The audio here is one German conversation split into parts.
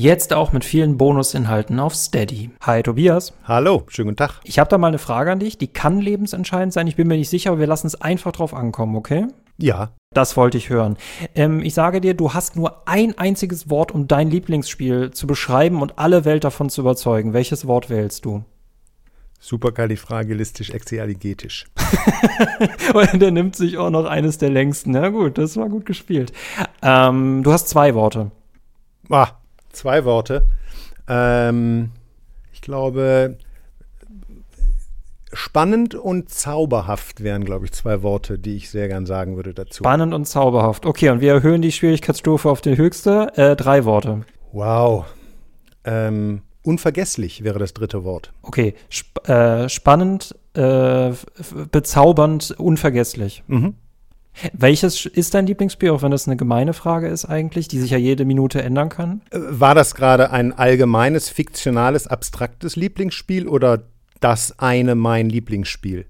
Jetzt auch mit vielen Bonusinhalten auf Steady. Hi Tobias. Hallo, schönen guten Tag. Ich habe da mal eine Frage an dich, die kann lebensentscheidend sein. Ich bin mir nicht sicher, aber wir lassen es einfach drauf ankommen, okay? Ja. Das wollte ich hören. Ähm, ich sage dir, du hast nur ein einziges Wort, um dein Lieblingsspiel zu beschreiben und alle Welt davon zu überzeugen. Welches Wort wählst du? Superkalifragilistisch exealigetisch. und der nimmt sich auch noch eines der längsten. Na gut, das war gut gespielt. Ähm, du hast zwei Worte. Ah, zwei Worte. Ähm, ich glaube, spannend und zauberhaft wären, glaube ich, zwei Worte, die ich sehr gern sagen würde dazu. Spannend und zauberhaft. Okay, und wir erhöhen die Schwierigkeitsstufe auf die höchste. Äh, drei Worte. Wow. Ähm, unvergesslich wäre das dritte Wort. Okay, Sp äh, spannend, äh, bezaubernd, unvergesslich. Mhm. Welches ist dein Lieblingsspiel, auch wenn das eine gemeine Frage ist eigentlich, die sich ja jede Minute ändern kann? Äh, war das gerade ein allgemeines, fiktionales, abstraktes Lieblingsspiel oder das eine mein Lieblingsspiel?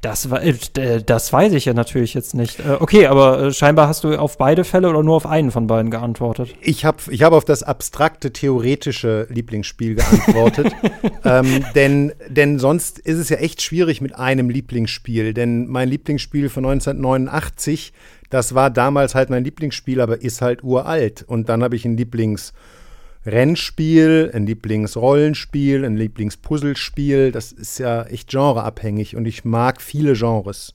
Das, äh, das weiß ich ja natürlich jetzt nicht. Äh, okay, aber äh, scheinbar hast du auf beide Fälle oder nur auf einen von beiden geantwortet? Ich habe ich hab auf das abstrakte, theoretische Lieblingsspiel geantwortet. ähm, denn, denn sonst ist es ja echt schwierig mit einem Lieblingsspiel. Denn mein Lieblingsspiel von 1989, das war damals halt mein Lieblingsspiel, aber ist halt uralt. Und dann habe ich ein Lieblings- Rennspiel, ein Lieblingsrollenspiel, ein Lieblingspuzzlespiel. Das ist ja echt genreabhängig und ich mag viele Genres.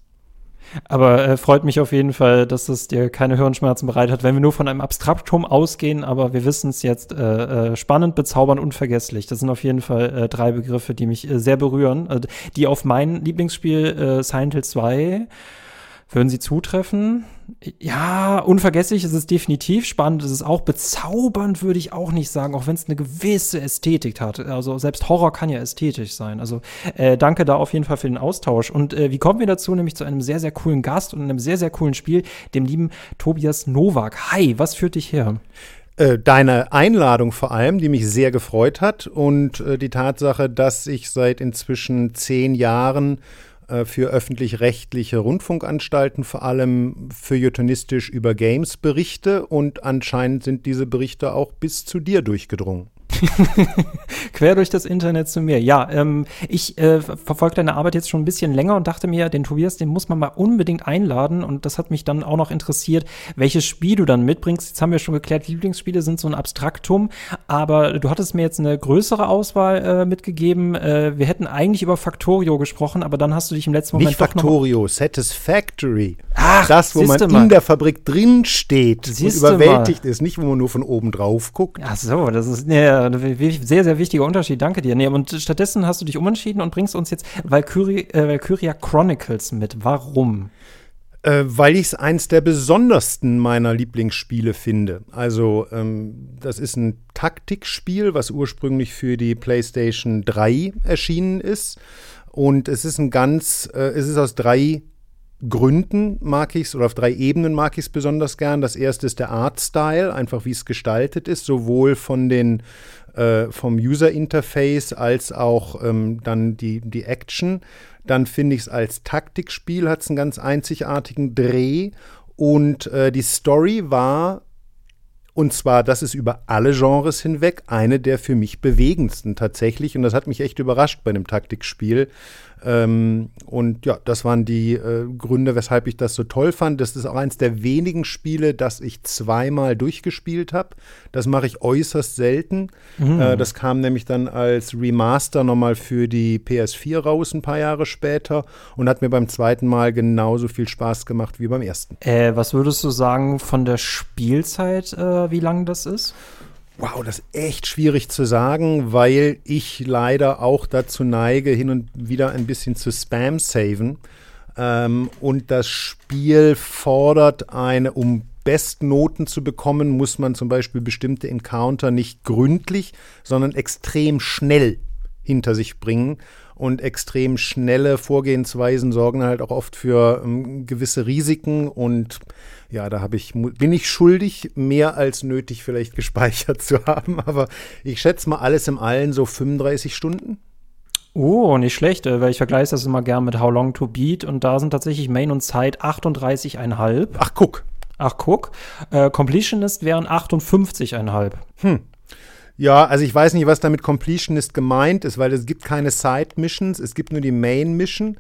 Aber äh, freut mich auf jeden Fall, dass es dir keine Hirnschmerzen bereitet hat, wenn wir nur von einem Abstraktum ausgehen, aber wir wissen es jetzt äh, äh, spannend, bezaubernd, unvergesslich. Das sind auf jeden Fall äh, drei Begriffe, die mich äh, sehr berühren, die auf mein Lieblingsspiel Silent Hill 2 würden sie zutreffen? Ja, unvergesslich ist es definitiv. Spannend ist es auch. Bezaubernd würde ich auch nicht sagen, auch wenn es eine gewisse Ästhetik hat. Also selbst Horror kann ja ästhetisch sein. Also äh, danke da auf jeden Fall für den Austausch. Und äh, wie kommen wir dazu? Nämlich zu einem sehr, sehr coolen Gast und einem sehr, sehr coolen Spiel, dem lieben Tobias Nowak. Hi, was führt dich her? Äh, deine Einladung vor allem, die mich sehr gefreut hat und äh, die Tatsache, dass ich seit inzwischen zehn Jahren äh, für öffentlich-rechtliche Rundfunkanstalten, vor allem feuilletonistisch über Games berichte und anscheinend sind diese Berichte auch bis zu dir durchgedrungen. Quer durch das Internet zu mir. Ja, ähm, ich äh, verfolge deine Arbeit jetzt schon ein bisschen länger und dachte mir, den Tobias, den muss man mal unbedingt einladen. Und das hat mich dann auch noch interessiert, welches Spiel du dann mitbringst. Jetzt haben wir schon geklärt, Lieblingsspiele sind so ein Abstraktum, aber du hattest mir jetzt eine größere Auswahl äh, mitgegeben. Äh, wir hätten eigentlich über Factorio gesprochen, aber dann hast du dich im letzten Moment Nicht Factorio, Satisfactory. Ach, das, wo man in der Fabrik drin steht und überwältigt mal. ist, nicht wo man nur von oben drauf guckt. Ach so, das ist ein sehr, sehr wichtiger Unterschied. Danke dir. Nee, und stattdessen hast du dich umentschieden und bringst uns jetzt Valkyrie, äh, Valkyria Chronicles mit. Warum? Äh, weil ich es eins der besondersten meiner Lieblingsspiele finde. Also, ähm, das ist ein Taktikspiel, was ursprünglich für die PlayStation 3 erschienen ist. Und es ist ein ganz, äh, es ist aus drei Gründen mag ich es oder auf drei Ebenen mag ich es besonders gern. Das erste ist der Artstyle, einfach wie es gestaltet ist, sowohl von den äh, vom User Interface als auch ähm, dann die, die Action. Dann finde ich es als Taktikspiel hat es einen ganz einzigartigen Dreh und äh, die Story war und zwar, das ist über alle Genres hinweg eine der für mich bewegendsten tatsächlich. Und das hat mich echt überrascht bei einem Taktikspiel. Ähm, und ja, das waren die äh, Gründe, weshalb ich das so toll fand. Das ist auch eines der wenigen Spiele, das ich zweimal durchgespielt habe. Das mache ich äußerst selten. Mhm. Äh, das kam nämlich dann als Remaster nochmal für die PS4 raus, ein paar Jahre später. Und hat mir beim zweiten Mal genauso viel Spaß gemacht wie beim ersten. Äh, was würdest du sagen von der Spielzeit, äh, wie lang das ist? Wow, das ist echt schwierig zu sagen, weil ich leider auch dazu neige, hin und wieder ein bisschen zu Spam-saven. Ähm, und das Spiel fordert eine, um Bestnoten zu bekommen, muss man zum Beispiel bestimmte Encounter nicht gründlich, sondern extrem schnell hinter sich bringen. Und extrem schnelle Vorgehensweisen sorgen halt auch oft für ähm, gewisse Risiken. Und ja, da habe ich, bin ich schuldig, mehr als nötig vielleicht gespeichert zu haben. Aber ich schätze mal alles im Allen so 35 Stunden. Oh, nicht schlecht, äh, weil ich vergleiche das immer gern mit How Long to Beat und da sind tatsächlich Main und Side 38,5. Ach, guck. Ach, guck. Äh, Completionist wären 58,5. Hm. Ja, also ich weiß nicht, was damit Completionist gemeint ist, weil es gibt keine Side-Missions, es gibt nur die Main-Mission,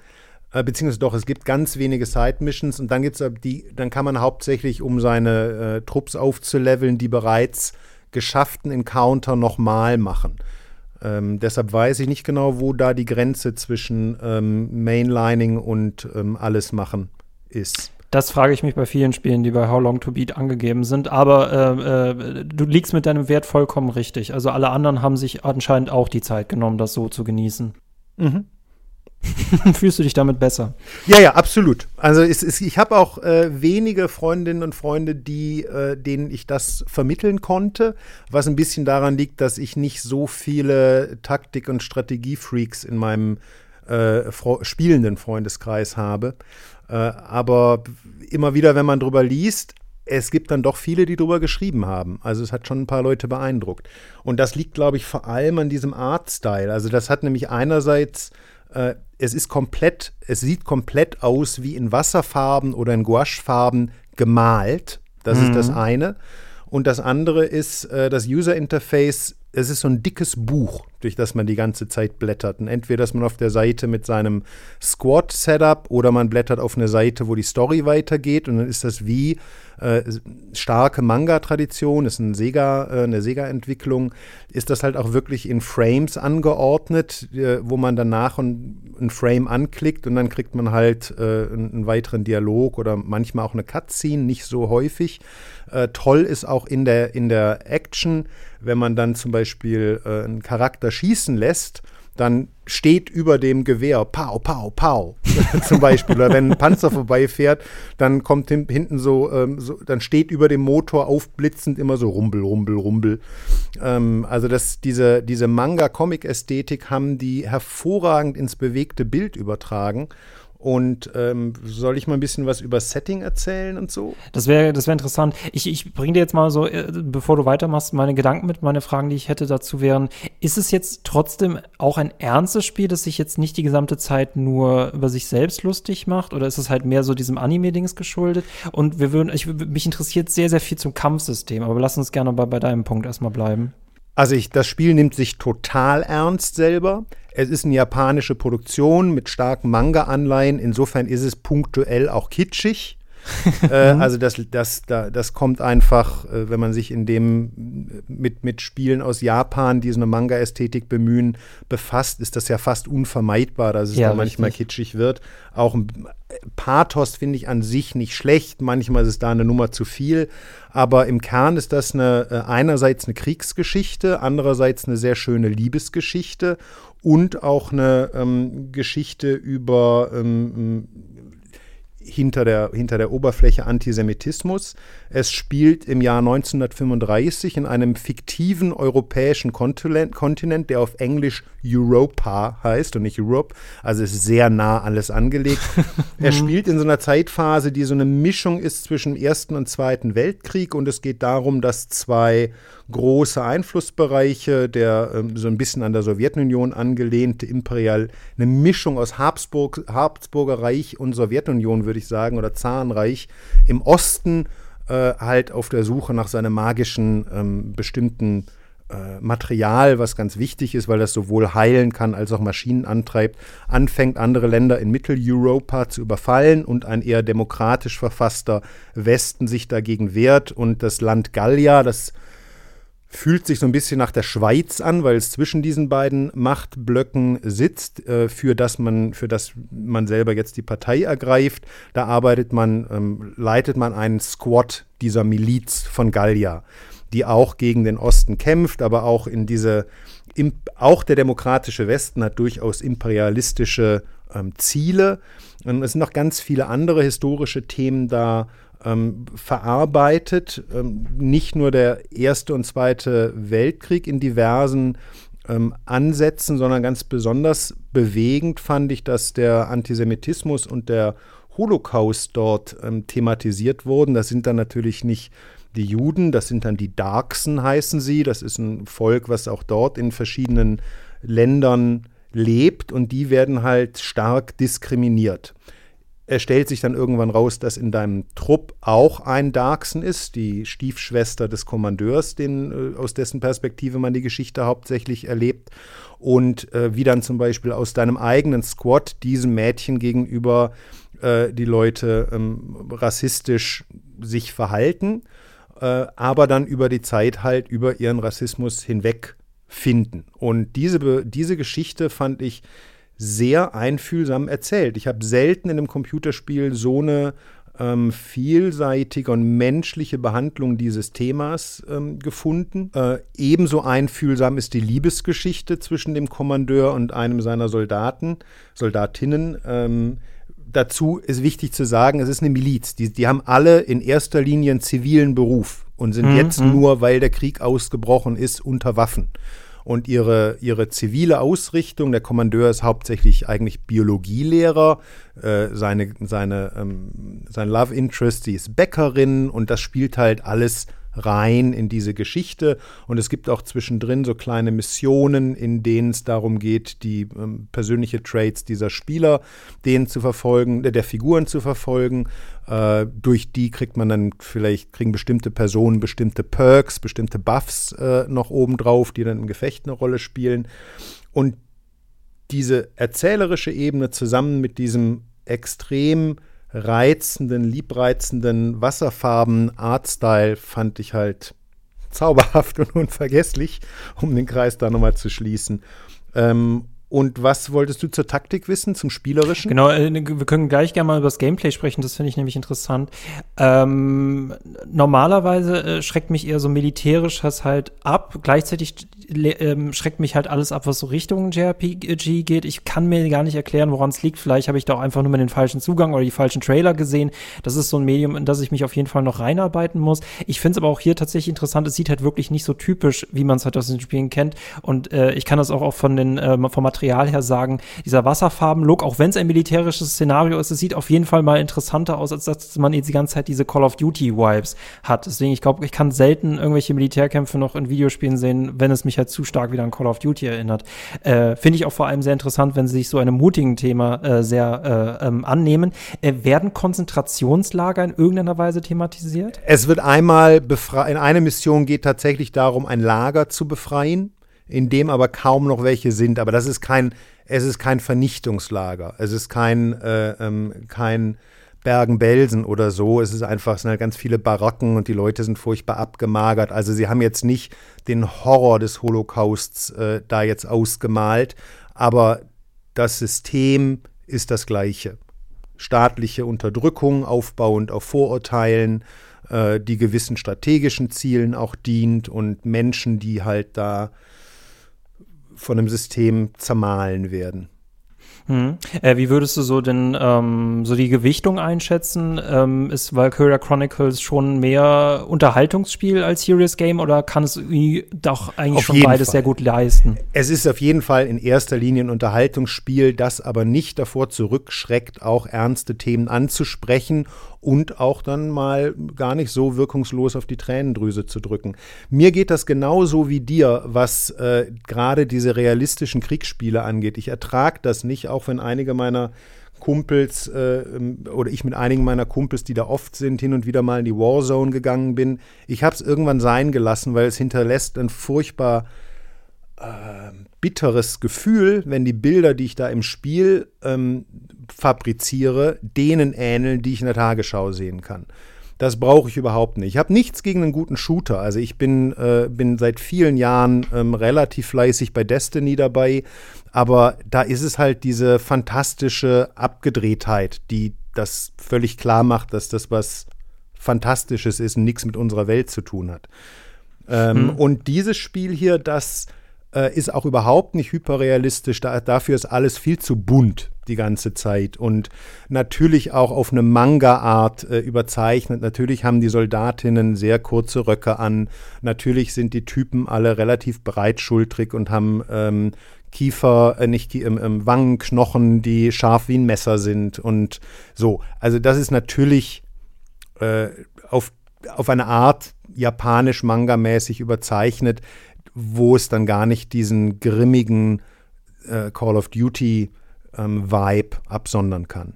äh, beziehungsweise doch, es gibt ganz wenige Side-Missions und dann gibt's die, dann kann man hauptsächlich, um seine äh, Trupps aufzuleveln, die bereits geschafften Encounter nochmal machen. Ähm, deshalb weiß ich nicht genau, wo da die Grenze zwischen ähm, Mainlining und ähm, alles machen ist. Das frage ich mich bei vielen Spielen, die bei How Long to Beat angegeben sind. Aber äh, äh, du liegst mit deinem Wert vollkommen richtig. Also alle anderen haben sich anscheinend auch die Zeit genommen, das so zu genießen. Mhm. Fühlst du dich damit besser? Ja, ja, absolut. Also es, es, ich habe auch äh, wenige Freundinnen und Freunde, die, äh, denen ich das vermitteln konnte, was ein bisschen daran liegt, dass ich nicht so viele Taktik- und Strategiefreaks in meinem äh, spielenden Freundeskreis habe. Äh, aber immer wieder, wenn man drüber liest, es gibt dann doch viele, die drüber geschrieben haben. Also es hat schon ein paar Leute beeindruckt. Und das liegt, glaube ich, vor allem an diesem Artstyle. Also das hat nämlich einerseits äh, es ist komplett, es sieht komplett aus wie in Wasserfarben oder in Gouachefarben gemalt. Das mhm. ist das mhm. eine. Und das andere ist äh, das User Interface. Es ist so ein dickes Buch, durch das man die ganze Zeit blättert. Und entweder ist man auf der Seite mit seinem Squad-Setup oder man blättert auf eine Seite, wo die Story weitergeht. Und dann ist das wie äh, starke Manga-Tradition, ist ein Sega, äh, eine Sega-Entwicklung, ist das halt auch wirklich in Frames angeordnet, äh, wo man danach ein, ein, Frame anklickt und dann kriegt man halt äh, einen, weiteren Dialog oder manchmal auch eine Cutscene, nicht so häufig. Äh, toll ist auch in der, in der Action, wenn man dann zum Beispiel äh, einen Charakter schießen lässt dann steht über dem Gewehr Pau, Pau, Pau zum Beispiel. Oder wenn ein Panzer vorbeifährt, dann kommt hinten so, ähm, so, dann steht über dem Motor aufblitzend immer so Rumbel, Rumbel, Rumbel. Ähm, also das, diese, diese Manga-Comic-Ästhetik haben die hervorragend ins bewegte Bild übertragen. Und ähm, soll ich mal ein bisschen was über Setting erzählen und so? Das wäre das wär interessant. Ich, ich bringe dir jetzt mal so, äh, bevor du weitermachst, meine Gedanken mit. Meine Fragen, die ich hätte dazu wären, ist es jetzt trotzdem auch ein ernstes Spiel, das sich jetzt nicht die gesamte Zeit nur über sich selbst lustig macht? Oder ist es halt mehr so diesem Anime-Dings geschuldet? Und wir würden, ich, mich interessiert sehr, sehr viel zum Kampfsystem, aber lass uns gerne bei, bei deinem Punkt erstmal bleiben. Also ich, das Spiel nimmt sich total ernst selber. Es ist eine japanische Produktion mit starken Manga-Anleihen. Insofern ist es punktuell auch kitschig. Äh, also das, das, das kommt einfach, äh, wenn man sich in dem mit, mit Spielen aus Japan, die so eine Manga-Ästhetik bemühen, befasst, ist das ja fast unvermeidbar, dass es ja, da manchmal kitschig wird. Auch ein Pathos finde ich an sich nicht schlecht, manchmal ist es da eine Nummer zu viel, aber im Kern ist das eine, äh, einerseits eine Kriegsgeschichte, andererseits eine sehr schöne Liebesgeschichte und auch eine ähm, Geschichte über ähm, hinter der, hinter der Oberfläche Antisemitismus. Es spielt im Jahr 1935 in einem fiktiven europäischen Kontinent, Kontinent, der auf Englisch Europa heißt und nicht Europe. Also es ist sehr nah alles angelegt. er spielt in so einer Zeitphase, die so eine Mischung ist zwischen Ersten und Zweiten Weltkrieg und es geht darum, dass zwei große Einflussbereiche, der ähm, so ein bisschen an der Sowjetunion angelehnte Imperial, eine Mischung aus Habsburg, Habsburger Reich und Sowjetunion, würde ich sagen, oder Zarenreich im Osten äh, halt auf der Suche nach seinem magischen ähm, bestimmten äh, Material, was ganz wichtig ist, weil das sowohl heilen kann als auch Maschinen antreibt, anfängt, andere Länder in Mitteleuropa zu überfallen und ein eher demokratisch verfasster Westen sich dagegen wehrt und das Land Gallia, das fühlt sich so ein bisschen nach der Schweiz an, weil es zwischen diesen beiden Machtblöcken sitzt, äh, für das man, für das man selber jetzt die Partei ergreift. Da arbeitet man, ähm, leitet man einen Squad dieser Miliz von Gallia, die auch gegen den Osten kämpft, aber auch in diese, im, auch der demokratische Westen hat durchaus imperialistische ähm, Ziele. Und es sind noch ganz viele andere historische Themen da ähm, verarbeitet. Ähm, nicht nur der Erste und Zweite Weltkrieg in diversen ähm, Ansätzen, sondern ganz besonders bewegend fand ich, dass der Antisemitismus und der Holocaust dort ähm, thematisiert wurden. Das sind dann natürlich nicht die Juden, das sind dann die Darksen heißen sie. Das ist ein Volk, was auch dort in verschiedenen Ländern lebt und die werden halt stark diskriminiert. Es stellt sich dann irgendwann raus, dass in deinem Trupp auch ein Darkson ist, die Stiefschwester des Kommandeurs, den, äh, aus dessen Perspektive man die Geschichte hauptsächlich erlebt. Und äh, wie dann zum Beispiel aus deinem eigenen Squad diesem Mädchen gegenüber äh, die Leute ähm, rassistisch sich verhalten, äh, aber dann über die Zeit halt über ihren Rassismus hinweg finden. Und diese, diese Geschichte fand ich sehr einfühlsam erzählt. Ich habe selten in einem Computerspiel so eine ähm, vielseitige und menschliche Behandlung dieses Themas ähm, gefunden. Äh, ebenso einfühlsam ist die Liebesgeschichte zwischen dem Kommandeur und einem seiner Soldaten, Soldatinnen. Ähm, dazu ist wichtig zu sagen, es ist eine Miliz. Die, die haben alle in erster Linie einen zivilen Beruf und sind mhm. jetzt mhm. nur, weil der Krieg ausgebrochen ist, unter Waffen und ihre, ihre zivile Ausrichtung. Der Kommandeur ist hauptsächlich eigentlich Biologielehrer. Äh, seine, seine, ähm, sein Love Interest, sie ist Bäckerin und das spielt halt alles rein in diese Geschichte. Und es gibt auch zwischendrin so kleine Missionen, in denen es darum geht, die ähm, persönliche Traits dieser Spieler, denen zu verfolgen, der, der Figuren zu verfolgen. Äh, durch die kriegt man dann vielleicht, kriegen bestimmte Personen bestimmte Perks, bestimmte Buffs äh, noch obendrauf, die dann im Gefecht eine Rolle spielen. Und diese erzählerische Ebene zusammen mit diesem extrem reizenden, liebreizenden Wasserfarben Artstyle fand ich halt zauberhaft und unvergesslich, um den Kreis da nochmal zu schließen. Ähm, und was wolltest du zur Taktik wissen, zum Spielerischen? Genau, äh, wir können gleich gerne mal über das Gameplay sprechen, das finde ich nämlich interessant. Ähm, normalerweise äh, schreckt mich eher so militärisch das halt ab. Gleichzeitig ähm, schreckt mich halt alles ab, was so Richtung JRPG geht. Ich kann mir gar nicht erklären, woran es liegt. Vielleicht habe ich da auch einfach nur mal den falschen Zugang oder die falschen Trailer gesehen. Das ist so ein Medium, in das ich mich auf jeden Fall noch reinarbeiten muss. Ich finde es aber auch hier tatsächlich interessant. Es sieht halt wirklich nicht so typisch, wie man es halt aus den Spielen kennt. Und äh, ich kann das auch, auch von den, äh, vom Material her sagen. Dieser Wasserfarben-Look, auch wenn es ein militärisches Szenario ist, es sieht auf jeden Fall mal interessanter aus, als dass man jetzt die ganze Zeit diese Call of Duty-Vibes hat. Deswegen, ich glaube, ich kann selten irgendwelche Militärkämpfe noch in Videospielen sehen, wenn es mich halt zu stark wieder an Call of Duty erinnert. Äh, Finde ich auch vor allem sehr interessant, wenn sie sich so einem mutigen Thema äh, sehr äh, ähm, annehmen. Äh, werden Konzentrationslager in irgendeiner Weise thematisiert? Es wird einmal in eine Mission geht tatsächlich darum, ein Lager zu befreien, in dem aber kaum noch welche sind. Aber das ist kein, es ist kein Vernichtungslager. Es ist kein, äh, ähm, kein Bergen-Belsen oder so. Es ist einfach, es sind halt ganz viele Baracken und die Leute sind furchtbar abgemagert. Also sie haben jetzt nicht den Horror des Holocausts äh, da jetzt ausgemalt, aber das System ist das gleiche. Staatliche Unterdrückung aufbauend auf Vorurteilen, äh, die gewissen strategischen Zielen auch dient und Menschen, die halt da von dem System zermahlen werden. Hm. Äh, wie würdest du so denn ähm, so die Gewichtung einschätzen? Ähm, ist Valkyria Chronicles schon mehr Unterhaltungsspiel als Serious Game oder kann es doch eigentlich auf schon beides Fall. sehr gut leisten? Es ist auf jeden Fall in erster Linie ein Unterhaltungsspiel, das aber nicht davor zurückschreckt, auch ernste Themen anzusprechen und auch dann mal gar nicht so wirkungslos auf die Tränendrüse zu drücken. Mir geht das genauso wie dir, was äh, gerade diese realistischen Kriegsspiele angeht. Ich ertrage das nicht, auch wenn einige meiner Kumpels äh, oder ich mit einigen meiner Kumpels, die da oft sind, hin und wieder mal in die Warzone gegangen bin. Ich habe es irgendwann sein gelassen, weil es hinterlässt ein furchtbar äh, bitteres Gefühl, wenn die Bilder, die ich da im Spiel ähm, fabriziere, denen ähneln, die ich in der Tagesschau sehen kann. Das brauche ich überhaupt nicht. Ich habe nichts gegen einen guten Shooter. Also ich bin, äh, bin seit vielen Jahren ähm, relativ fleißig bei Destiny dabei, aber da ist es halt diese fantastische Abgedrehtheit, die das völlig klar macht, dass das was Fantastisches ist und nichts mit unserer Welt zu tun hat. Ähm, hm. Und dieses Spiel hier, das äh, ist auch überhaupt nicht hyperrealistisch. Da, dafür ist alles viel zu bunt die ganze Zeit und natürlich auch auf eine Manga-Art äh, überzeichnet. Natürlich haben die Soldatinnen sehr kurze Röcke an. Natürlich sind die Typen alle relativ breitschultrig und haben ähm, Kiefer, äh, nicht ähm, ähm, Wangenknochen, die scharf wie ein Messer sind und so. Also das ist natürlich äh, auf, auf eine Art japanisch-manga-mäßig überzeichnet wo es dann gar nicht diesen grimmigen äh, Call of Duty ähm, Vibe absondern kann.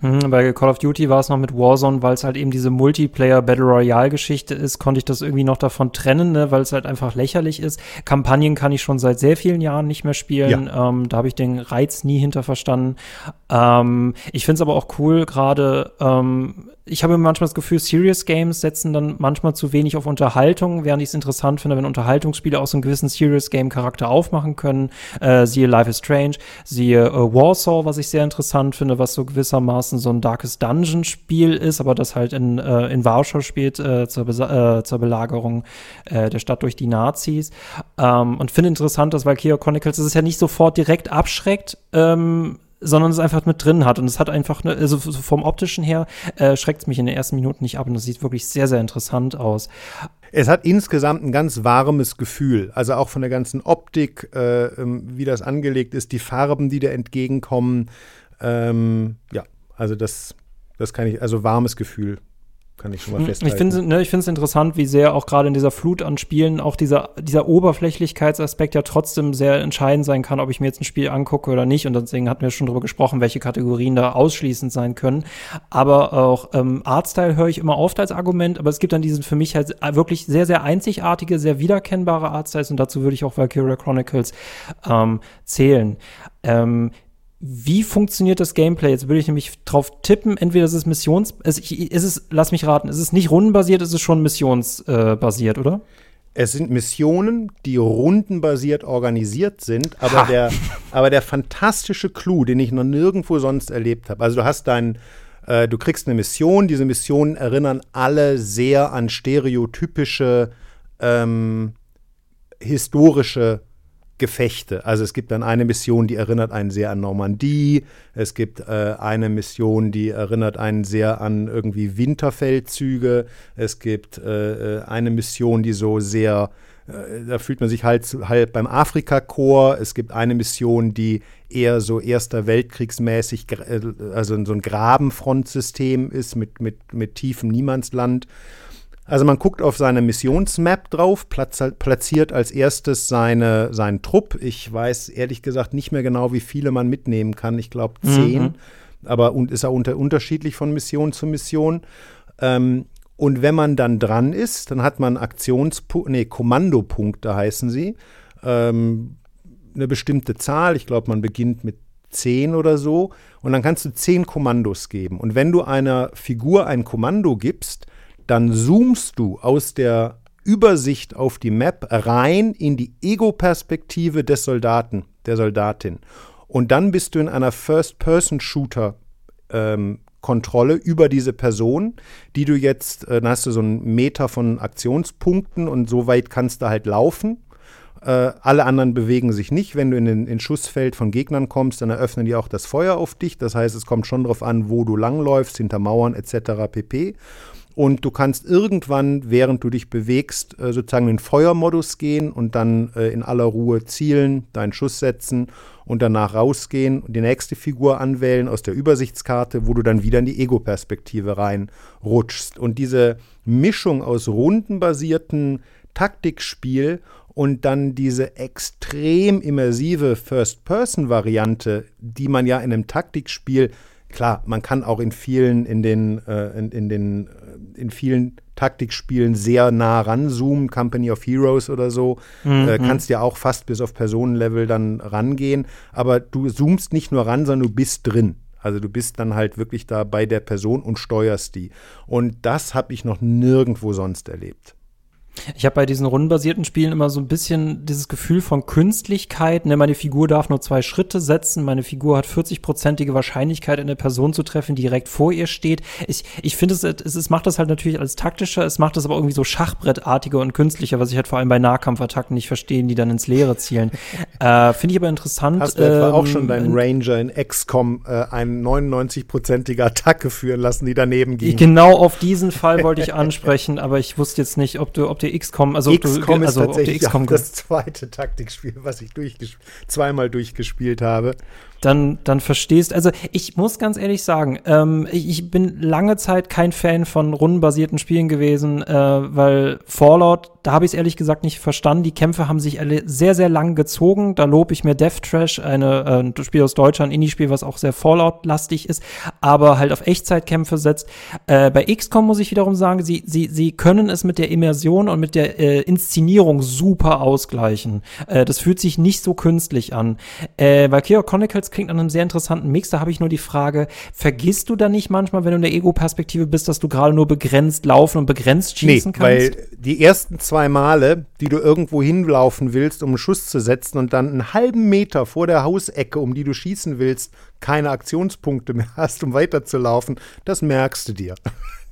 Mhm, bei Call of Duty war es noch mit Warzone, weil es halt eben diese Multiplayer Battle Royale Geschichte ist, konnte ich das irgendwie noch davon trennen, ne, weil es halt einfach lächerlich ist. Kampagnen kann ich schon seit sehr vielen Jahren nicht mehr spielen. Ja. Ähm, da habe ich den Reiz nie hinter verstanden. Ähm, ich finde es aber auch cool, gerade ähm, ich habe manchmal das Gefühl, Serious Games setzen dann manchmal zu wenig auf Unterhaltung, während ich es interessant finde, wenn Unterhaltungsspiele auch so einen gewissen Serious Game Charakter aufmachen können. Äh, siehe Life is Strange, siehe äh, Warsaw, was ich sehr interessant finde, was so gewissermaßen so ein Darkest Dungeon Spiel ist, aber das halt in, äh, in Warschau spielt äh, zur, Be äh, zur Belagerung äh, der Stadt durch die Nazis. Ähm, und finde interessant, dass Valkyria Chronicles, das ist ja nicht sofort direkt abschreckt, ähm, sondern es einfach mit drin hat. Und es hat einfach, ne, also vom optischen her äh, schreckt es mich in den ersten Minuten nicht ab und es sieht wirklich sehr, sehr interessant aus. Es hat insgesamt ein ganz warmes Gefühl. Also auch von der ganzen Optik, äh, ähm, wie das angelegt ist, die Farben, die da entgegenkommen. Ähm, ja, also das, das kann ich, also warmes Gefühl kann ich schon mal hm, festhalten. Ich finde ne, es interessant, wie sehr auch gerade in dieser Flut an Spielen auch dieser, dieser Oberflächlichkeitsaspekt ja trotzdem sehr entscheidend sein kann, ob ich mir jetzt ein Spiel angucke oder nicht. Und deswegen hatten wir schon darüber gesprochen, welche Kategorien da ausschließend sein können. Aber auch ähm, Artstyle höre ich immer oft als Argument, aber es gibt dann diesen für mich halt wirklich sehr, sehr einzigartige, sehr wiedererkennbare Artstyles und dazu würde ich auch Valkyria Chronicles ähm, zählen. Ähm, wie funktioniert das Gameplay? Jetzt würde ich nämlich drauf tippen, entweder ist es Missions, es ist es, lass mich raten, ist es nicht rundenbasiert, ist es schon missionsbasiert, äh, oder? Es sind Missionen, die rundenbasiert organisiert sind, aber der, aber der fantastische Clou, den ich noch nirgendwo sonst erlebt habe. Also du hast deinen, äh, du kriegst eine Mission, diese Missionen erinnern alle sehr an stereotypische ähm, historische Gefechte. Also es gibt dann eine Mission, die erinnert einen sehr an Normandie. Es gibt äh, eine Mission, die erinnert einen sehr an irgendwie Winterfeldzüge. Es gibt äh, äh eine Mission, die so sehr, äh, da fühlt man sich halt, halt beim Afrika-Korps. Es gibt eine Mission, die eher so Erster Weltkriegsmäßig, äh, also so ein Grabenfrontsystem ist mit, mit, mit tiefem Niemandsland. Also man guckt auf seine Missionsmap drauf, platziert als erstes seine, seinen Trupp. Ich weiß ehrlich gesagt nicht mehr genau, wie viele man mitnehmen kann. Ich glaube zehn. Mhm. Aber und ist auch unter, unterschiedlich von Mission zu Mission. Ähm, und wenn man dann dran ist, dann hat man Aktionspunkte, nee, Kommandopunkte heißen sie. Ähm, eine bestimmte Zahl. Ich glaube, man beginnt mit zehn oder so. Und dann kannst du zehn Kommandos geben. Und wenn du einer Figur ein Kommando gibst, dann zoomst du aus der Übersicht auf die Map rein in die Ego-Perspektive des Soldaten, der Soldatin. Und dann bist du in einer First-Person-Shooter ähm, über diese Person, die du jetzt, äh, dann hast du so einen Meter von Aktionspunkten und so weit kannst du halt laufen. Äh, alle anderen bewegen sich nicht. Wenn du in den in Schussfeld von Gegnern kommst, dann eröffnen die auch das Feuer auf dich. Das heißt, es kommt schon darauf an, wo du langläufst, hinter Mauern etc. pp. Und du kannst irgendwann, während du dich bewegst, äh, sozusagen in den Feuermodus gehen und dann äh, in aller Ruhe zielen, deinen Schuss setzen und danach rausgehen und die nächste Figur anwählen aus der Übersichtskarte, wo du dann wieder in die Ego-Perspektive reinrutschst. Und diese Mischung aus rundenbasierten Taktikspiel und dann diese extrem immersive First-Person-Variante, die man ja in einem Taktikspiel klar, man kann auch in vielen, in den, äh, in, in, den, äh, in vielen Taktikspielen sehr nah ranzoomen, Company of Heroes oder so, mhm. äh, kannst ja auch fast bis auf Personenlevel dann rangehen, aber du zoomst nicht nur ran, sondern du bist drin. Also du bist dann halt wirklich da bei der Person und steuerst die. Und das habe ich noch nirgendwo sonst erlebt. Ich habe bei diesen rundenbasierten Spielen immer so ein bisschen dieses Gefühl von Künstlichkeit. Ne? Meine Figur darf nur zwei Schritte setzen. Meine Figur hat 40-prozentige Wahrscheinlichkeit, eine Person zu treffen, die direkt vor ihr steht. Ich, ich finde, es, es, es macht das halt natürlich als taktischer. Es macht das aber irgendwie so schachbrettartiger und künstlicher, was ich halt vor allem bei Nahkampfattacken nicht verstehe, die dann ins Leere zielen. äh, finde ich aber interessant. Hast du ähm, etwa auch schon deinen Ranger in XCOM äh, eine 99-prozentige Attacke führen lassen, die daneben ging? Genau auf diesen Fall wollte ich ansprechen, aber ich wusste jetzt nicht, ob du, ob dir XCOM, also XCOM du, also ist tatsächlich XCOM das zweite Taktikspiel, was ich durchges zweimal durchgespielt habe. Dann, dann verstehst. Also ich muss ganz ehrlich sagen, ähm, ich, ich, bin lange Zeit kein Fan von rundenbasierten Spielen gewesen, äh, weil Fallout, da habe ich es ehrlich gesagt nicht verstanden. Die Kämpfe haben sich sehr, sehr lang gezogen. Da lobe ich mir Death Trash, eine, äh, ein Spiel aus Deutschland, ein Indie-Spiel, was auch sehr Fallout-lastig ist, aber halt auf Echtzeitkämpfe setzt. Äh, bei XCOM muss ich wiederum sagen, sie, sie, sie können es mit der Immersion und mit der äh, Inszenierung super ausgleichen. Äh, das fühlt sich nicht so künstlich an. Äh, Valkyria Chronicles klingt an einem sehr interessanten Mix. Da habe ich nur die Frage, vergisst du da nicht manchmal, wenn du in der Ego-Perspektive bist, dass du gerade nur begrenzt laufen und begrenzt schießen nee, kannst? weil die ersten zwei Male, die du irgendwo hinlaufen willst, um einen Schuss zu setzen und dann einen halben Meter vor der Hausecke, um die du schießen willst, keine Aktionspunkte mehr hast, um weiterzulaufen, das merkst du dir.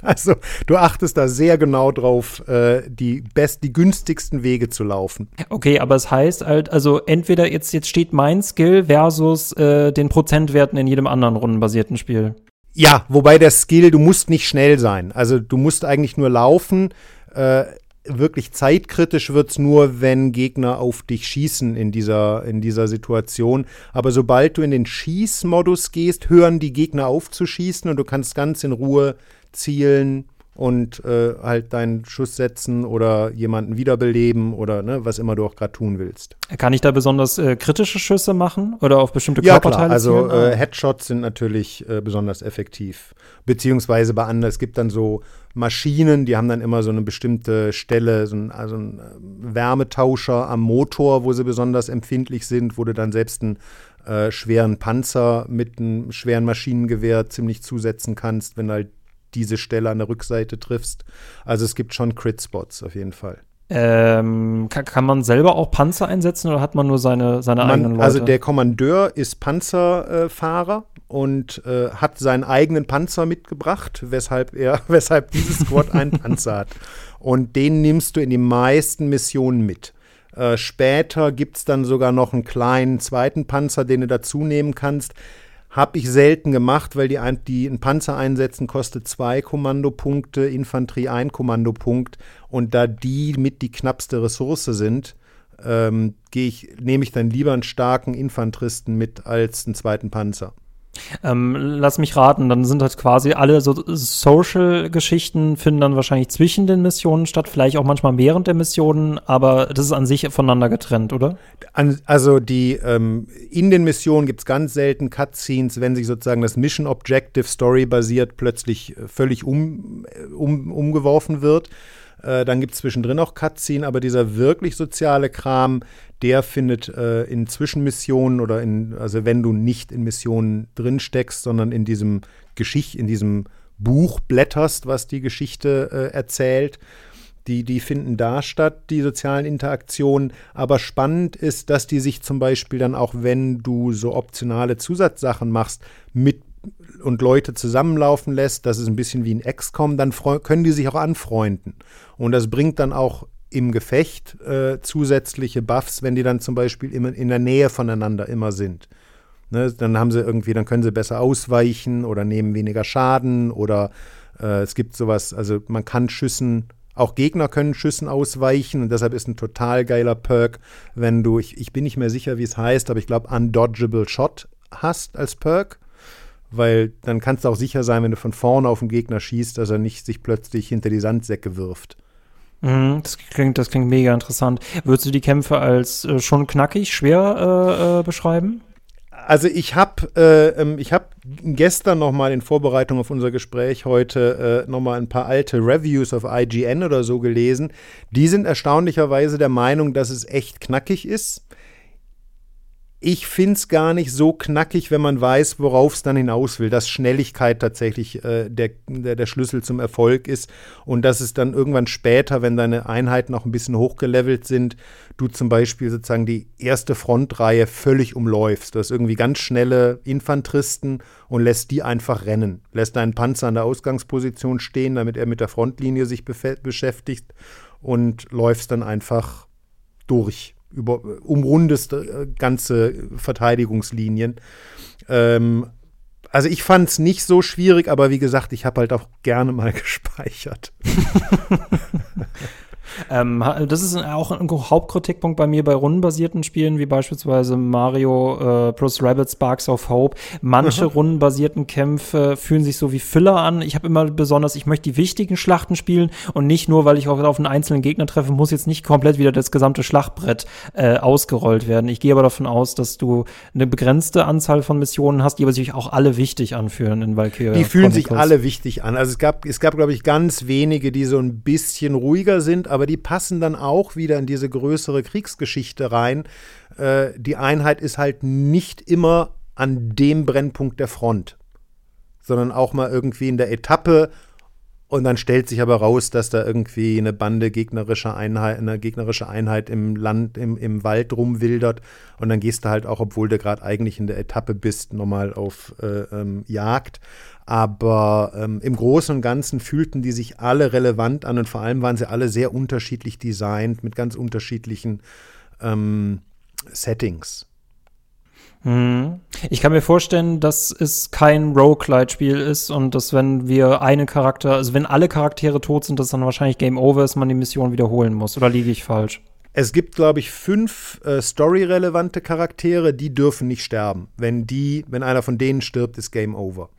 Also du achtest da sehr genau drauf, äh, die best, die günstigsten Wege zu laufen. Okay, aber es heißt halt, also entweder jetzt, jetzt steht mein Skill versus äh, den Prozentwerten in jedem anderen rundenbasierten Spiel. Ja, wobei der Skill, du musst nicht schnell sein. Also du musst eigentlich nur laufen. Äh, wirklich zeitkritisch wird es nur, wenn Gegner auf dich schießen in dieser, in dieser Situation. Aber sobald du in den Schießmodus gehst, hören die Gegner auf zu schießen und du kannst ganz in Ruhe zielen und äh, halt deinen Schuss setzen oder jemanden wiederbeleben oder ne, was immer du auch gerade tun willst. Kann ich da besonders äh, kritische Schüsse machen oder auf bestimmte ja, Körperteile? Klar. Also äh, Headshots sind natürlich äh, besonders effektiv. Beziehungsweise bei anderen, es gibt dann so Maschinen, die haben dann immer so eine bestimmte Stelle, so ein, also ein äh, Wärmetauscher am Motor, wo sie besonders empfindlich sind, wo du dann selbst einen äh, schweren Panzer mit einem schweren Maschinengewehr ziemlich zusetzen kannst, wenn halt diese Stelle an der Rückseite triffst. Also es gibt schon Crit-Spots auf jeden Fall. Ähm, kann, kann, man selber auch Panzer einsetzen oder hat man nur seine, seine man, eigenen Leute? Also der Kommandeur ist Panzerfahrer äh, und äh, hat seinen eigenen Panzer mitgebracht, weshalb er, weshalb dieses Squad einen Panzer hat. Und den nimmst du in die meisten Missionen mit. Äh, später gibt es dann sogar noch einen kleinen zweiten Panzer, den du dazu nehmen kannst. Habe ich selten gemacht, weil die, die einen Panzer einsetzen kostet zwei Kommandopunkte, Infanterie ein Kommandopunkt. Und da die mit die knappste Ressource sind, ähm, ich, nehme ich dann lieber einen starken Infanteristen mit als einen zweiten Panzer. Ähm, lass mich raten, dann sind halt quasi alle so Social-Geschichten finden dann wahrscheinlich zwischen den Missionen statt, vielleicht auch manchmal während der Missionen, aber das ist an sich voneinander getrennt, oder? Also die ähm, in den Missionen gibt es ganz selten Cutscenes, wenn sich sozusagen das Mission Objective Story basiert plötzlich äh, völlig um, äh, um, umgeworfen wird. Äh, dann gibt es zwischendrin auch Cutscene, aber dieser wirklich soziale Kram, der findet äh, in Zwischenmissionen oder in, also wenn du nicht in Missionen drin steckst, sondern in diesem Geschicht, in diesem Buch blätterst, was die Geschichte äh, erzählt. Die, die finden da statt, die sozialen Interaktionen. Aber spannend ist, dass die sich zum Beispiel dann auch, wenn du so optionale Zusatzsachen machst, mit und Leute zusammenlaufen lässt, das ist ein bisschen wie ein XCOM, dann können die sich auch anfreunden. Und das bringt dann auch im Gefecht äh, zusätzliche Buffs, wenn die dann zum Beispiel immer in der Nähe voneinander immer sind. Ne, dann haben sie irgendwie, dann können sie besser ausweichen oder nehmen weniger Schaden oder äh, es gibt sowas, also man kann Schüssen, auch Gegner können Schüssen ausweichen und deshalb ist ein total geiler Perk, wenn du, ich, ich bin nicht mehr sicher, wie es heißt, aber ich glaube Undodgeable Shot hast als Perk weil dann kannst du auch sicher sein, wenn du von vorne auf den Gegner schießt, dass er nicht sich plötzlich hinter die Sandsäcke wirft. Mhm, das klingt, das klingt mega interessant. Würdest du die Kämpfe als äh, schon knackig schwer äh, äh, beschreiben? Also ich habe äh, ähm, ich habe gestern noch mal in Vorbereitung auf unser Gespräch heute äh, noch mal ein paar alte Reviews auf IGN oder so gelesen. Die sind erstaunlicherweise der Meinung, dass es echt knackig ist. Ich finde es gar nicht so knackig, wenn man weiß, worauf es dann hinaus will, dass Schnelligkeit tatsächlich äh, der, der, der, Schlüssel zum Erfolg ist und dass es dann irgendwann später, wenn deine Einheiten auch ein bisschen hochgelevelt sind, du zum Beispiel sozusagen die erste Frontreihe völlig umläufst. Du hast irgendwie ganz schnelle Infanteristen und lässt die einfach rennen. Lässt deinen Panzer an der Ausgangsposition stehen, damit er mit der Frontlinie sich beschäftigt und läufst dann einfach durch über, umrundest äh, ganze Verteidigungslinien. Ähm, also ich fand es nicht so schwierig, aber wie gesagt, ich habe halt auch gerne mal gespeichert. Ähm, das ist auch ein Hauptkritikpunkt bei mir bei rundenbasierten Spielen, wie beispielsweise Mario äh, plus Rabbit Sparks of Hope. Manche mhm. rundenbasierten Kämpfe fühlen sich so wie Filler an. Ich habe immer besonders, ich möchte die wichtigen Schlachten spielen und nicht nur, weil ich auf, auf einen einzelnen Gegner treffe, muss jetzt nicht komplett wieder das gesamte Schlachtbrett äh, ausgerollt werden. Ich gehe aber davon aus, dass du eine begrenzte Anzahl von Missionen hast, die aber sich auch alle wichtig anfühlen in Valkyria. Die fühlen Chronicles. sich alle wichtig an. Also es gab, es gab, glaube ich, ganz wenige, die so ein bisschen ruhiger sind, aber die passen dann auch wieder in diese größere Kriegsgeschichte rein. Äh, die Einheit ist halt nicht immer an dem Brennpunkt der Front, sondern auch mal irgendwie in der Etappe. Und dann stellt sich aber raus, dass da irgendwie eine Bande gegnerischer Einheit, eine gegnerische Einheit im Land, im, im Wald rumwildert. Und dann gehst du halt auch, obwohl du gerade eigentlich in der Etappe bist, nochmal auf äh, ähm, Jagd. Aber ähm, im Großen und Ganzen fühlten die sich alle relevant an und vor allem waren sie alle sehr unterschiedlich designt mit ganz unterschiedlichen ähm, Settings. Hm. Ich kann mir vorstellen, dass es kein Roguelite-Spiel ist und dass wenn wir einen Charakter, also wenn alle Charaktere tot sind, dass dann wahrscheinlich Game Over ist, man die Mission wiederholen muss. Oder liege ich falsch? Es gibt, glaube ich, fünf äh, story-relevante Charaktere, die dürfen nicht sterben. Wenn die, wenn einer von denen stirbt, ist Game Over.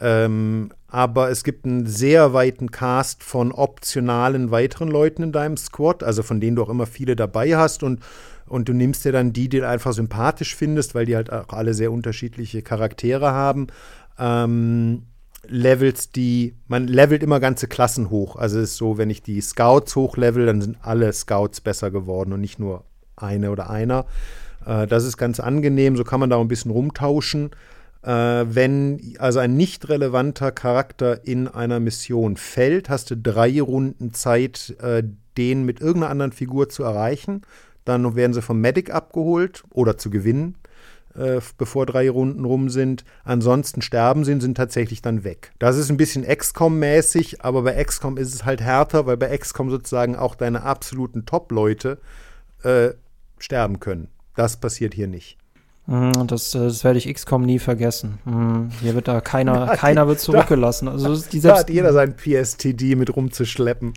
Ähm, aber es gibt einen sehr weiten Cast von optionalen weiteren Leuten in deinem Squad, also von denen du auch immer viele dabei hast und, und du nimmst dir dann die, die du einfach sympathisch findest, weil die halt auch alle sehr unterschiedliche Charaktere haben. Ähm, Levels, die, man levelt immer ganze Klassen hoch. Also es ist so, wenn ich die Scouts hochlevel, dann sind alle Scouts besser geworden und nicht nur eine oder einer. Äh, das ist ganz angenehm, so kann man da ein bisschen rumtauschen wenn also ein nicht relevanter Charakter in einer Mission fällt, hast du drei Runden Zeit, äh, den mit irgendeiner anderen Figur zu erreichen. Dann werden sie vom Medic abgeholt oder zu gewinnen, äh, bevor drei Runden rum sind. Ansonsten sterben sie und sind tatsächlich dann weg. Das ist ein bisschen XCOM-mäßig, aber bei XCOM ist es halt härter, weil bei XCOM sozusagen auch deine absoluten Top-Leute äh, sterben können. Das passiert hier nicht. Mhm, das, äh, das werde ich XCOM nie vergessen. Mhm, hier wird da keiner, ja, keiner wird zurückgelassen. Also die da hat jeder sein PSTD mit rumzuschleppen.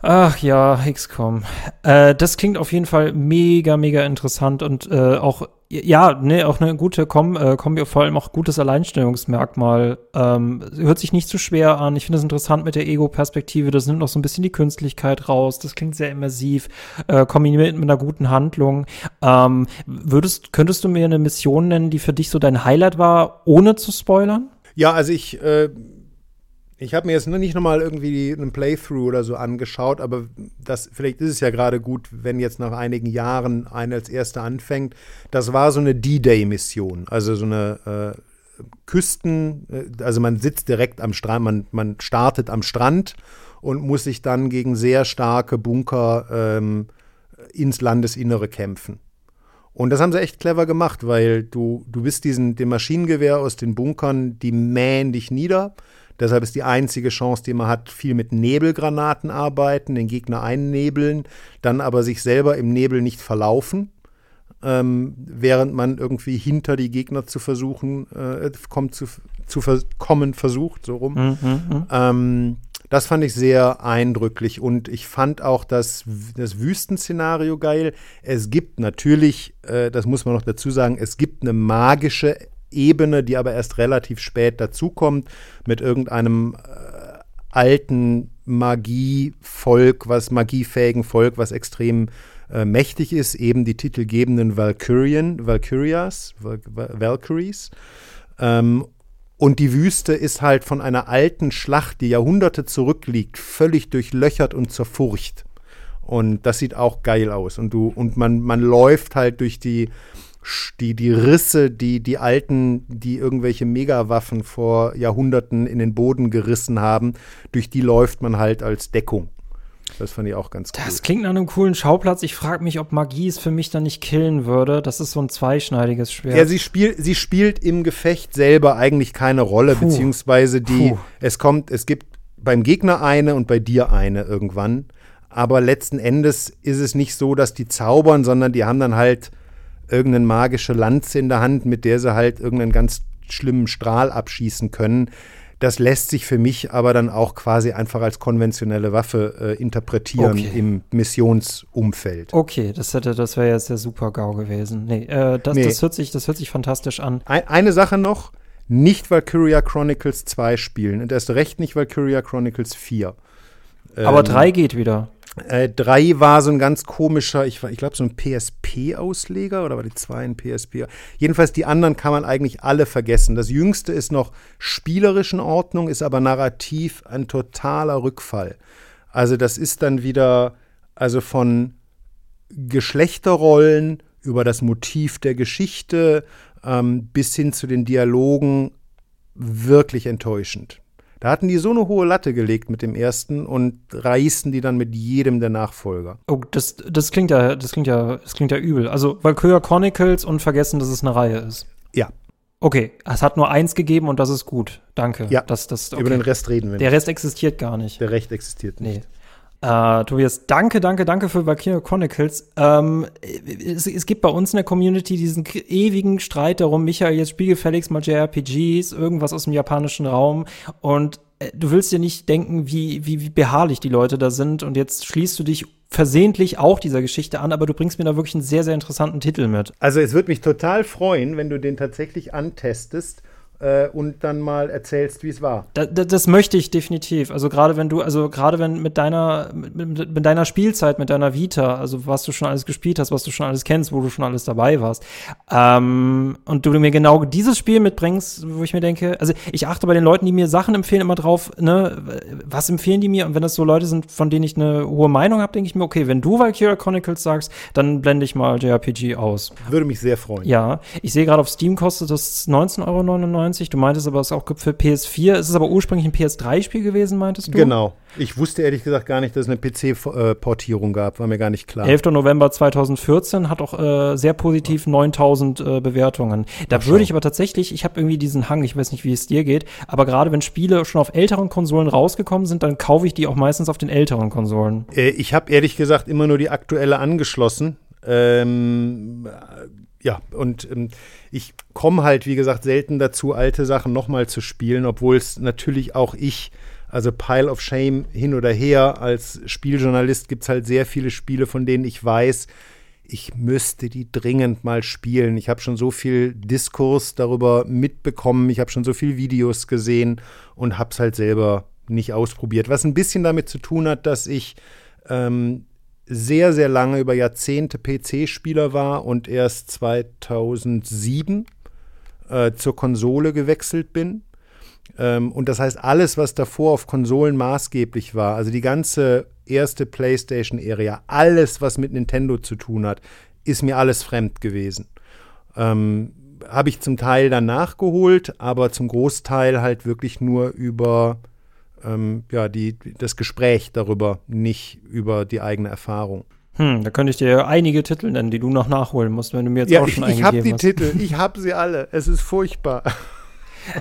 Ach ja, XCOM. Äh, das klingt auf jeden Fall mega, mega interessant und äh, auch ja, ne, auch eine gute Kom äh, Kombi, vor allem auch gutes Alleinstellungsmerkmal. Ähm, hört sich nicht zu schwer an. Ich finde es interessant mit der Ego-Perspektive. Das nimmt noch so ein bisschen die Künstlichkeit raus. Das klingt sehr immersiv, äh, kombiniert mit einer guten Handlung. Ähm, würdest, könntest du mir eine Mission nennen, die für dich so dein Highlight war, ohne zu spoilern? Ja, also ich äh, ich habe mir jetzt nicht nochmal irgendwie einen Playthrough oder so angeschaut, aber das, vielleicht ist es ja gerade gut, wenn jetzt nach einigen Jahren einer als Erster anfängt. Das war so eine D-Day-Mission, also so eine äh, Küsten, äh, also man sitzt direkt am Strand, man, man startet am Strand und muss sich dann gegen sehr starke Bunker ähm, ins Landesinnere kämpfen. Und das haben sie echt clever gemacht, weil du, du bist diesen, dem Maschinengewehr aus den Bunkern, die mähen dich nieder. Deshalb ist die einzige Chance, die man hat, viel mit Nebelgranaten arbeiten, den Gegner einnebeln, dann aber sich selber im Nebel nicht verlaufen, ähm, während man irgendwie hinter die Gegner zu versuchen, äh, kommt zu, zu ver kommen versucht, so rum. Mhm, mhm, ähm, das fand ich sehr eindrücklich und ich fand auch das, das Wüstenszenario geil. Es gibt natürlich, äh, das muss man noch dazu sagen, es gibt eine magische Ebene, die aber erst relativ spät dazukommt, mit irgendeinem äh, alten Magievolk, was magiefähigen Volk, was extrem äh, mächtig ist, eben die titelgebenden Valkyrien, Valkyrias, Val Valkyries. Ähm, und die Wüste ist halt von einer alten Schlacht, die Jahrhunderte zurückliegt, völlig durchlöchert und zerfurcht. Und das sieht auch geil aus. Und du, und man, man läuft halt durch die, die, die Risse, die die Alten, die irgendwelche Megawaffen vor Jahrhunderten in den Boden gerissen haben, durch die läuft man halt als Deckung. Das fand ich auch ganz cool. Das klingt nach einem coolen Schauplatz. Ich frage mich, ob Magie es für mich dann nicht killen würde. Das ist so ein zweischneidiges Schwert. Ja, sie, spiel, sie spielt im Gefecht selber eigentlich keine Rolle, Puh. beziehungsweise die, Puh. es kommt, es gibt beim Gegner eine und bei dir eine irgendwann. Aber letzten Endes ist es nicht so, dass die zaubern, sondern die haben dann halt irgendeine magische Lanze in der Hand, mit der sie halt irgendeinen ganz schlimmen Strahl abschießen können. Das lässt sich für mich aber dann auch quasi einfach als konventionelle Waffe äh, interpretieren Okay. im Missionsumfeld. Okay, das hätte, das wäre jetzt der super GAU gewesen. Nee, äh, das, Nee. das hört sich, das hört sich fantastisch an. Ein, eine Sache noch, nicht Valkyria Chronicles 2 spielen und erst recht nicht Valkyria Chronicles 4. Aber Ähm, drei geht wieder. Äh, 3 war so ein ganz komischer, ich, ich glaube so ein PSP-Ausleger oder war die 2 ein PSP? Jedenfalls die anderen kann man eigentlich alle vergessen. Das jüngste ist noch spielerisch in Ordnung, ist aber narrativ ein totaler Rückfall. Also das ist dann wieder, also von Geschlechterrollen über das Motiv der Geschichte ähm, bis hin zu den Dialogen wirklich enttäuschend. Da hatten die so eine hohe Latte gelegt mit dem ersten und reißen die dann mit jedem der Nachfolger. Oh, das, das klingt ja, das klingt ja, das klingt ja übel. Also Valkyria Chronicles und vergessen, dass es eine Reihe ist. Ja, Okay, es hat nur eins gegeben und das ist gut. Danke. Ja, das, das, okay. über den Rest reden wir Der nicht. Rest existiert gar nicht. Der Recht existiert Nee. Äh, Tobias, danke, danke, danke für Valkyria Chronicles. Ähm, es, es gibt bei uns in der Community diesen ewigen Streit darum, Michael, jetzt spiel gefälligst mal JRPGs, irgendwas aus dem japanischen Raum und äh, du willst dir nicht denken, wie, wie, wie beharrlich die Leute da sind und jetzt schließt du dich versehentlich auch dieser Geschichte an, aber du bringst mir da wirklich einen sehr, sehr interessanten Titel mit. Also es würde mich total freuen, wenn du den tatsächlich antestest äh, und dann mal erzählst, wie es war. Da, da, das möchte ich definitiv. Also gerade wenn du, also gerade wenn mit deiner, mit, mit, mit deiner Spielzeit, mit deiner Vita, also was du schon alles gespielt hast, was du schon alles kennst, wo du schon alles dabei warst, ähm, und du mir genau dieses Spiel mitbringst, wo ich mir denke, also ich achte bei den Leuten, die mir Sachen empfehlen, immer drauf, ne, was empfehlen die mir? Und wenn das so Leute sind, von denen ich eine hohe Meinung habe, denke ich mir, okay, wenn du Valkyria Chronicles sagst, dann blende ich mal JRPG aus. Würde mich sehr freuen. Ja, ich sehe gerade auf Steam kostet das 19,99 Euro. Du meintest aber, es ist auch gibt für PS4. Es ist aber ursprünglich ein PS3-Spiel gewesen, meintest du? Genau. Ich wusste ehrlich gesagt gar nicht, dass es eine PC-Portierung gab. War mir gar nicht klar. 11. November 2014 hat auch äh, sehr positiv 9000 äh, Bewertungen. Da würde ich aber tatsächlich, ich habe irgendwie diesen Hang, ich weiß nicht, wie es dir geht, aber gerade wenn Spiele schon auf älteren Konsolen rausgekommen sind, dann kaufe ich die auch meistens auf den älteren Konsolen. Äh, ich habe ehrlich gesagt immer nur die aktuelle angeschlossen. Ähm, äh, ja, und ähm, ich komme halt, wie gesagt, selten dazu, alte Sachen nochmal zu spielen, obwohl es natürlich auch ich, also Pile of Shame hin oder her, als Spieljournalist gibt es halt sehr viele Spiele, von denen ich weiß, ich müsste die dringend mal spielen. Ich habe schon so viel Diskurs darüber mitbekommen, ich habe schon so viele Videos gesehen und habe es halt selber nicht ausprobiert. Was ein bisschen damit zu tun hat, dass ich ähm, sehr, sehr lange über Jahrzehnte PC-Spieler war und erst 2007 äh, zur Konsole gewechselt bin. Ähm, und das heißt, alles, was davor auf Konsolen maßgeblich war, also die ganze erste PlayStation-Area, alles, was mit Nintendo zu tun hat, ist mir alles fremd gewesen. Ähm, Habe ich zum Teil dann nachgeholt, aber zum Großteil halt wirklich nur über ähm, ja, die, das Gespräch darüber, nicht über die eigene Erfahrung. Hm, da könnte ich dir einige Titel nennen, die du noch nachholen musst, wenn du mir jetzt Ja, auch ich, schon ich habe eingegeben die hast. Titel, ich habe sie alle. Es ist furchtbar.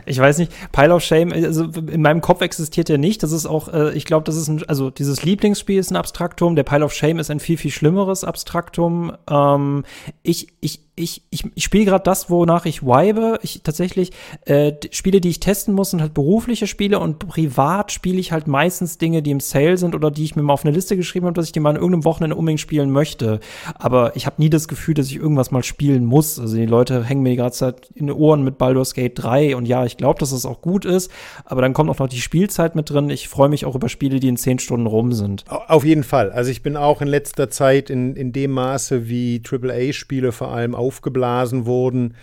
Ich weiß nicht, Pile of Shame, also in meinem Kopf existiert der nicht. Das ist auch, äh, ich glaube, das ist ein, also dieses Lieblingsspiel ist ein Abstraktum. Der Pile of Shame ist ein viel, viel schlimmeres Abstraktum. Ähm, ich, ich, ich, ich, ich spiele gerade das, wonach ich vibe. Ich tatsächlich, äh, Spiele, die ich testen muss, sind halt berufliche Spiele und privat spiele ich halt meistens Dinge, die im Sale sind oder die ich mir mal auf eine Liste geschrieben habe, dass ich die mal an irgendeinem Wochenende unbedingt spielen möchte. Aber ich habe nie das Gefühl, dass ich irgendwas mal spielen muss. Also die Leute hängen mir die ganze Zeit in den Ohren mit Baldur's Gate 3 und ja, ich glaube, dass es auch gut ist, aber dann kommt auch noch die Spielzeit mit drin. Ich freue mich auch über Spiele, die in 10 Stunden rum sind. Au- Auf jeden Fall. Also ich bin auch in letzter Zeit in, in dem Maße, wie AAA-Spiele vor allem aufgeblasen wurden,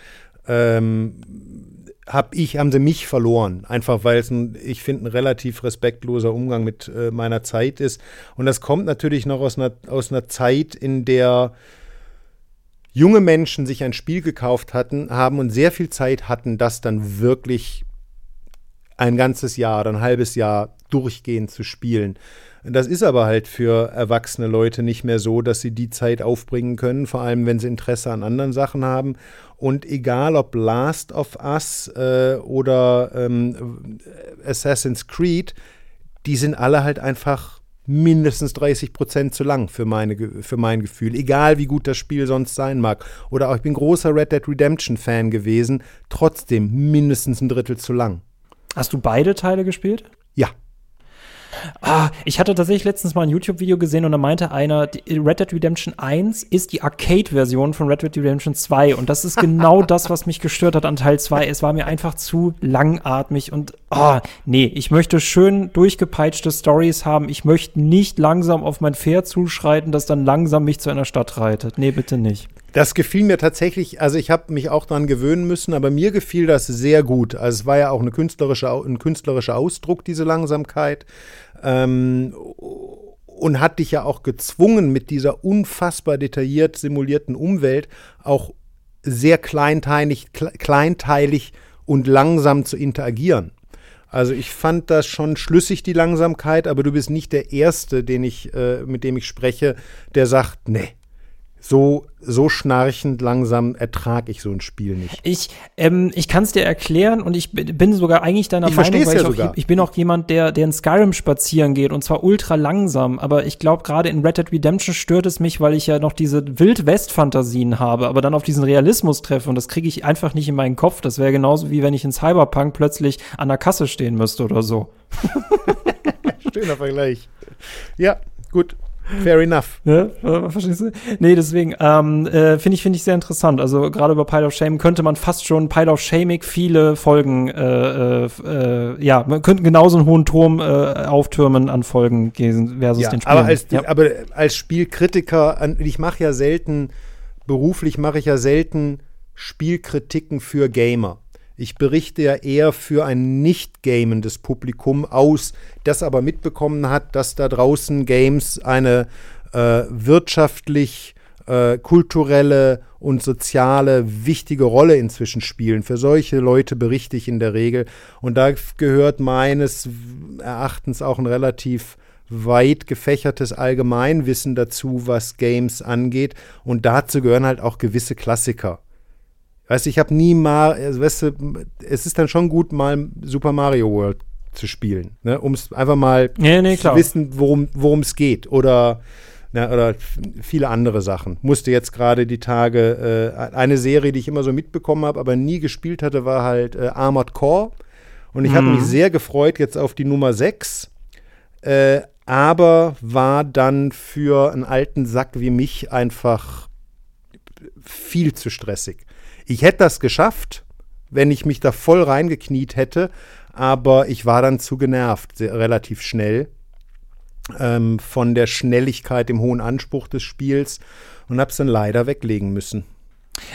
ähm, hab ich, haben sie mich verloren. Einfach weil es, ein, ich finde, ein relativ respektloser Umgang mit äh, meiner Zeit ist. Und das kommt natürlich noch aus einer, aus einer Zeit, in der junge Menschen sich ein Spiel gekauft hatten, haben und sehr viel Zeit hatten, das dann wirklich ein ganzes Jahr oder ein halbes Jahr durchgehend zu spielen. Das ist aber halt für erwachsene Leute nicht mehr so, dass sie die Zeit aufbringen können, vor allem wenn sie Interesse an anderen Sachen haben. Und egal ob Last of Us äh, oder ähm, Assassin's Creed, die sind alle halt einfach mindestens 30 Prozent zu lang für, meine, für mein Gefühl. Egal wie gut das Spiel sonst sein mag. Oder auch, ich bin großer Red Dead Redemption Fan gewesen, trotzdem mindestens ein Drittel zu lang. Hast du beide Teile gespielt? Ja. Ah, ich hatte tatsächlich letztens mal ein YouTube-Video gesehen und da meinte einer, Red Dead Redemption 1 ist die Arcade-Version von Red Dead Redemption 2 und das ist genau das, was mich gestört hat an Teil 2. Es war mir einfach zu langatmig und ah, nee, ich möchte schön durchgepeitschte Stories haben. Ich möchte nicht langsam auf mein Pferd zuschreiten, das dann langsam mich zu einer Stadt reitet. Nee, bitte nicht. Das gefiel mir tatsächlich, also ich habe mich auch daran gewöhnen müssen, aber mir gefiel das sehr gut. Also es war ja auch eine künstlerische, ein künstlerischer Ausdruck, diese Langsamkeit. Ähm, und hat dich ja auch gezwungen, mit dieser unfassbar detailliert simulierten Umwelt auch sehr kleinteilig, kleinteilig und langsam zu interagieren. Also ich fand das schon schlüssig, die Langsamkeit, aber du bist nicht der Erste, den ich, äh, mit dem ich spreche, der sagt, nee, so, so schnarchend langsam ertrage ich so ein Spiel nicht. Ich, ähm, ich kann es dir erklären und ich bin sogar eigentlich deiner ich Meinung, weil ja ich, auch, ich bin auch jemand, der, der in Skyrim spazieren geht und zwar ultra langsam, aber ich glaube gerade in Red Dead Redemption stört es mich, weil ich ja noch diese Wild-West-Fantasien habe, aber dann auf diesen Realismus treffe und das kriege ich einfach nicht in meinen Kopf. Das wäre genauso wie wenn ich in Cyberpunk plötzlich an der Kasse stehen müsste oder so. Schöner Vergleich. Ja, gut. Fair enough. Ja, verstehst du? Nee, deswegen ähm, äh, finde ich, finde ich sehr interessant. Also gerade über Pile of Shame könnte man fast schon Pile of Shamig viele Folgen, äh, äh, ja, man könnte genauso einen hohen Turm äh, auftürmen an Folgen gehen versus ja, den Spielen. Aber als, ja. aber als Spielkritiker, ich mache ja selten, beruflich mache ich ja selten Spielkritiken für Gamer. Ich berichte ja eher für ein nicht gamendes Publikum aus, das aber mitbekommen hat, dass da draußen Games eine äh, wirtschaftlich, äh, kulturelle und soziale wichtige Rolle inzwischen spielen. Für solche Leute berichte ich in der Regel. Und da gehört meines Erachtens auch ein relativ weit gefächertes Allgemeinwissen dazu, was Games angeht. Und dazu gehören halt auch gewisse Klassiker. Weißt du, ich habe nie mal, also, weißt du, es ist dann schon gut, mal Super Mario World zu spielen, ne? um es einfach mal ja, nee, zu wissen, worum es geht. Oder, na, oder viele andere Sachen. Musste jetzt gerade die Tage, äh, eine Serie, die ich immer so mitbekommen habe, aber nie gespielt hatte, war halt äh, Armored Core. Und ich mhm. habe mich sehr gefreut jetzt auf die Nummer 6. Äh, aber war dann für einen alten Sack wie mich einfach viel zu stressig. Ich hätte das geschafft, wenn ich mich da voll reingekniet hätte, aber ich war dann zu genervt, sehr, relativ schnell ähm, von der Schnelligkeit, dem hohen Anspruch des Spiels und habe es dann leider weglegen müssen.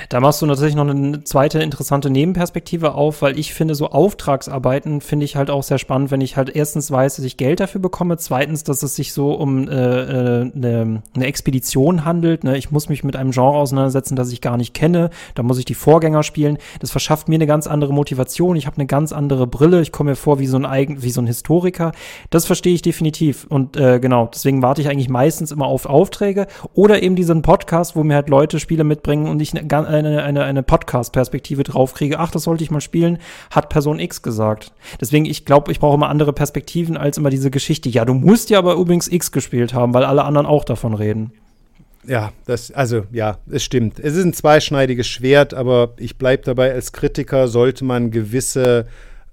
Da machst du natürlich noch eine zweite interessante Nebenperspektive auf, weil ich finde, so Auftragsarbeiten finde ich halt auch sehr spannend, wenn ich halt erstens weiß, dass ich Geld dafür bekomme, zweitens, dass es sich so um äh, äh, eine, eine Expedition handelt. Ne? Ich muss mich mit einem Genre auseinandersetzen, das ich gar nicht kenne. Da muss ich die Vorgänger spielen. Das verschafft mir eine ganz andere Motivation. Ich habe eine ganz andere Brille. Ich komme mir vor wie so ein eigen, wie so ein Historiker. Das verstehe ich definitiv. Und äh, genau, deswegen warte ich eigentlich meistens immer auf Aufträge oder eben diesen Podcast, wo mir halt Leute Spiele mitbringen und ich eine eine, eine, eine Podcast-Perspektive drauf kriege, ach, das sollte ich mal spielen, hat Person X gesagt. Deswegen, ich glaube, ich brauche immer andere Perspektiven als immer diese Geschichte. Ja, du musst ja aber übrigens X gespielt haben, weil alle anderen auch davon reden. Ja, das, also ja, es stimmt. Es ist ein zweischneidiges Schwert, aber ich bleibe dabei, als Kritiker sollte man gewisse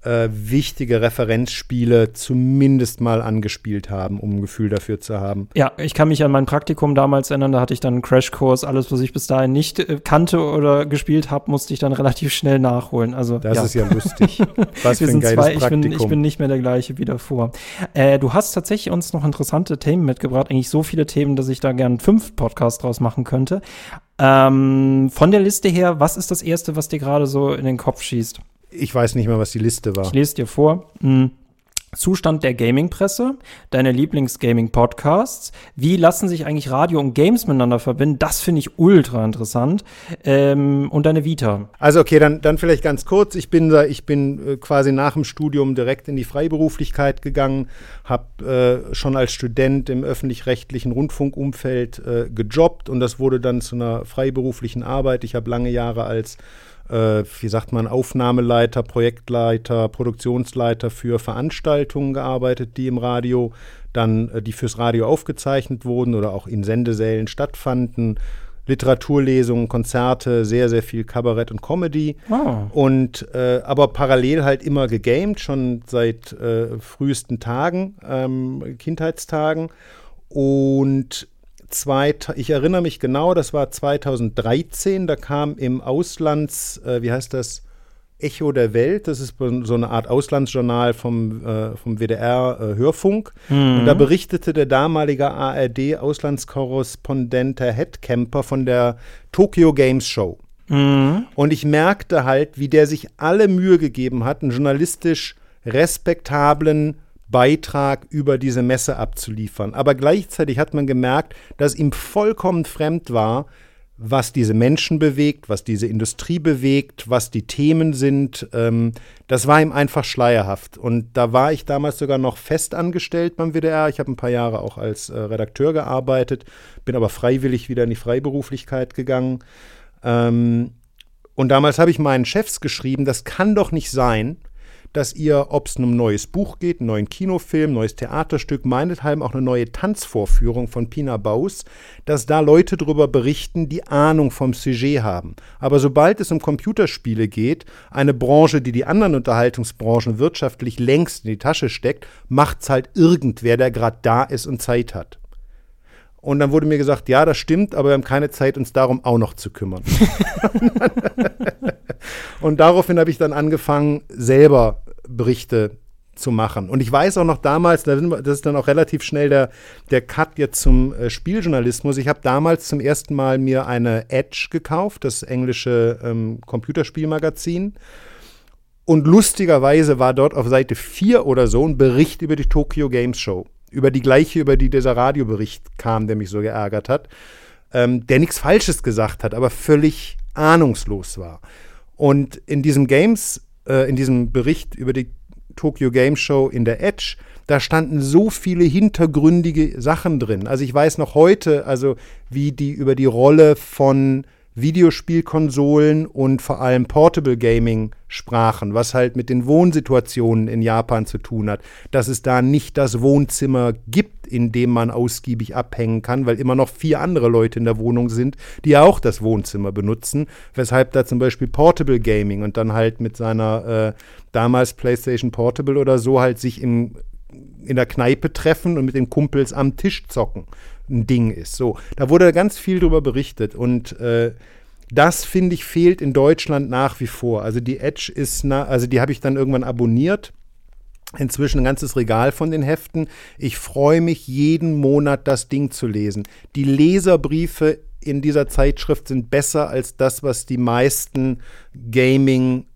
äh, wichtige Referenzspiele zumindest mal angespielt haben, um ein Gefühl dafür zu haben. Ja, ich kann mich an mein Praktikum damals erinnern, da hatte ich dann einen Crashkurs, alles, was ich bis dahin nicht äh, kannte oder gespielt habe, musste ich dann relativ schnell nachholen. Also, das ja. ist ja lustig. Was für ein geiles zwei, ich bin, ich bin nicht mehr der gleiche wie davor. Äh, du hast tatsächlich uns noch interessante Themen mitgebracht, eigentlich so viele Themen, dass ich da gern fünf Podcasts draus machen könnte. Ähm, von der Liste her, was ist das Erste, was dir gerade so in den Kopf schießt? Ich weiß nicht mehr, was die Liste war. Ich lese dir vor. Hm. Zustand der Gaming-Presse, deine Lieblings-Gaming-Podcasts, wie lassen sich eigentlich Radio und Games miteinander verbinden, das finde ich ultra interessant ähm, und deine Vita. Also okay, dann, dann vielleicht ganz kurz, ich bin, ich bin äh, quasi nach dem Studium direkt in die Freiberuflichkeit gegangen, habe äh, schon als Student im öffentlich-rechtlichen Rundfunkumfeld äh, gejobbt und das wurde dann zu einer freiberuflichen Arbeit. Ich habe lange Jahre als äh, wie sagt man, Aufnahmeleiter, Projektleiter, Produktionsleiter für Veranstaltungen gearbeitet, die im Radio dann, äh, die fürs Radio aufgezeichnet wurden oder auch in Sendesälen stattfanden. Literaturlesungen, Konzerte, sehr, sehr viel Kabarett und Comedy. Oh. Und äh, aber parallel halt immer gegamed, schon seit äh, frühesten Tagen, ähm, Kindheitstagen. Und zweit, ich erinnere mich genau, das war 2013, da kam im Auslands, äh, wie heißt das? Echo der Welt, das ist so eine Art Auslandsjournal vom, äh, vom WDR äh, Hörfunk. Mhm. Und da berichtete der damalige ARD-Auslandskorrespondent Herr Headcamper von der Tokyo Games Show. Mhm. Und ich merkte halt, wie der sich alle Mühe gegeben hat, einen journalistisch respektablen Beitrag über diese Messe abzuliefern. Aber gleichzeitig hat man gemerkt, dass ihm vollkommen fremd war, was diese Menschen bewegt, was diese Industrie bewegt, was die Themen sind. Ähm, das war ihm einfach schleierhaft. Und da war ich damals sogar noch fest angestellt beim WDR. Ich habe ein paar Jahre auch als äh, Redakteur gearbeitet, bin aber freiwillig wieder in die Freiberuflichkeit gegangen. Ähm, und damals habe ich meinen Chefs geschrieben, das kann doch nicht sein, dass ihr, ob es um ein neues Buch geht, einen neuen Kinofilm, neues Theaterstück, meinethalben auch eine neue Tanzvorführung von Pina Baus, dass da Leute darüber berichten, die Ahnung vom Sujet haben. Aber sobald es um Computerspiele geht, eine Branche, die die anderen Unterhaltungsbranchen wirtschaftlich längst in die Tasche steckt, macht es halt irgendwer, der gerade da ist und Zeit hat. Und dann wurde mir gesagt, ja, das stimmt, aber wir haben keine Zeit, uns darum auch noch zu kümmern. und daraufhin habe ich dann angefangen, selber Berichte zu machen. Und ich weiß auch noch damals, das ist dann auch relativ schnell der, der Cut jetzt zum äh, Spieljournalismus. Ich habe damals zum ersten Mal mir eine Edge gekauft, das englische ähm, Computerspielmagazin. Und lustigerweise war dort auf Seite 4 oder so ein Bericht über die Tokyo Games Show. Über die gleiche, über die dieser Radiobericht kam, der mich so geärgert hat. Ähm, der nichts Falsches gesagt hat, aber völlig ahnungslos war. Und in diesem Games äh, in diesem Bericht über die Tokyo Game Show in der Edge, da standen so viele hintergründige Sachen drin. Also ich weiß noch heute, also wie die über die Rolle von Videospielkonsolen und vor allem Portable Gaming sprachen, was halt mit den Wohnsituationen in Japan zu tun hat, dass es da nicht das Wohnzimmer gibt, in dem man ausgiebig abhängen kann, weil immer noch vier andere Leute in der Wohnung sind, die ja auch das Wohnzimmer benutzen, weshalb da zum Beispiel Portable Gaming und dann halt mit seiner äh, damals PlayStation Portable oder so halt sich im in der Kneipe treffen und mit den Kumpels am Tisch zocken ein Ding ist. So, da wurde ganz viel drüber berichtet und äh, das finde ich fehlt in Deutschland nach wie vor. Also die Edge ist, na, also die habe ich dann irgendwann abonniert. Inzwischen ein ganzes Regal von den Heften. Ich freue mich jeden Monat das Ding zu lesen. Die Leserbriefe in dieser Zeitschrift sind besser als das, was die meisten Gaming,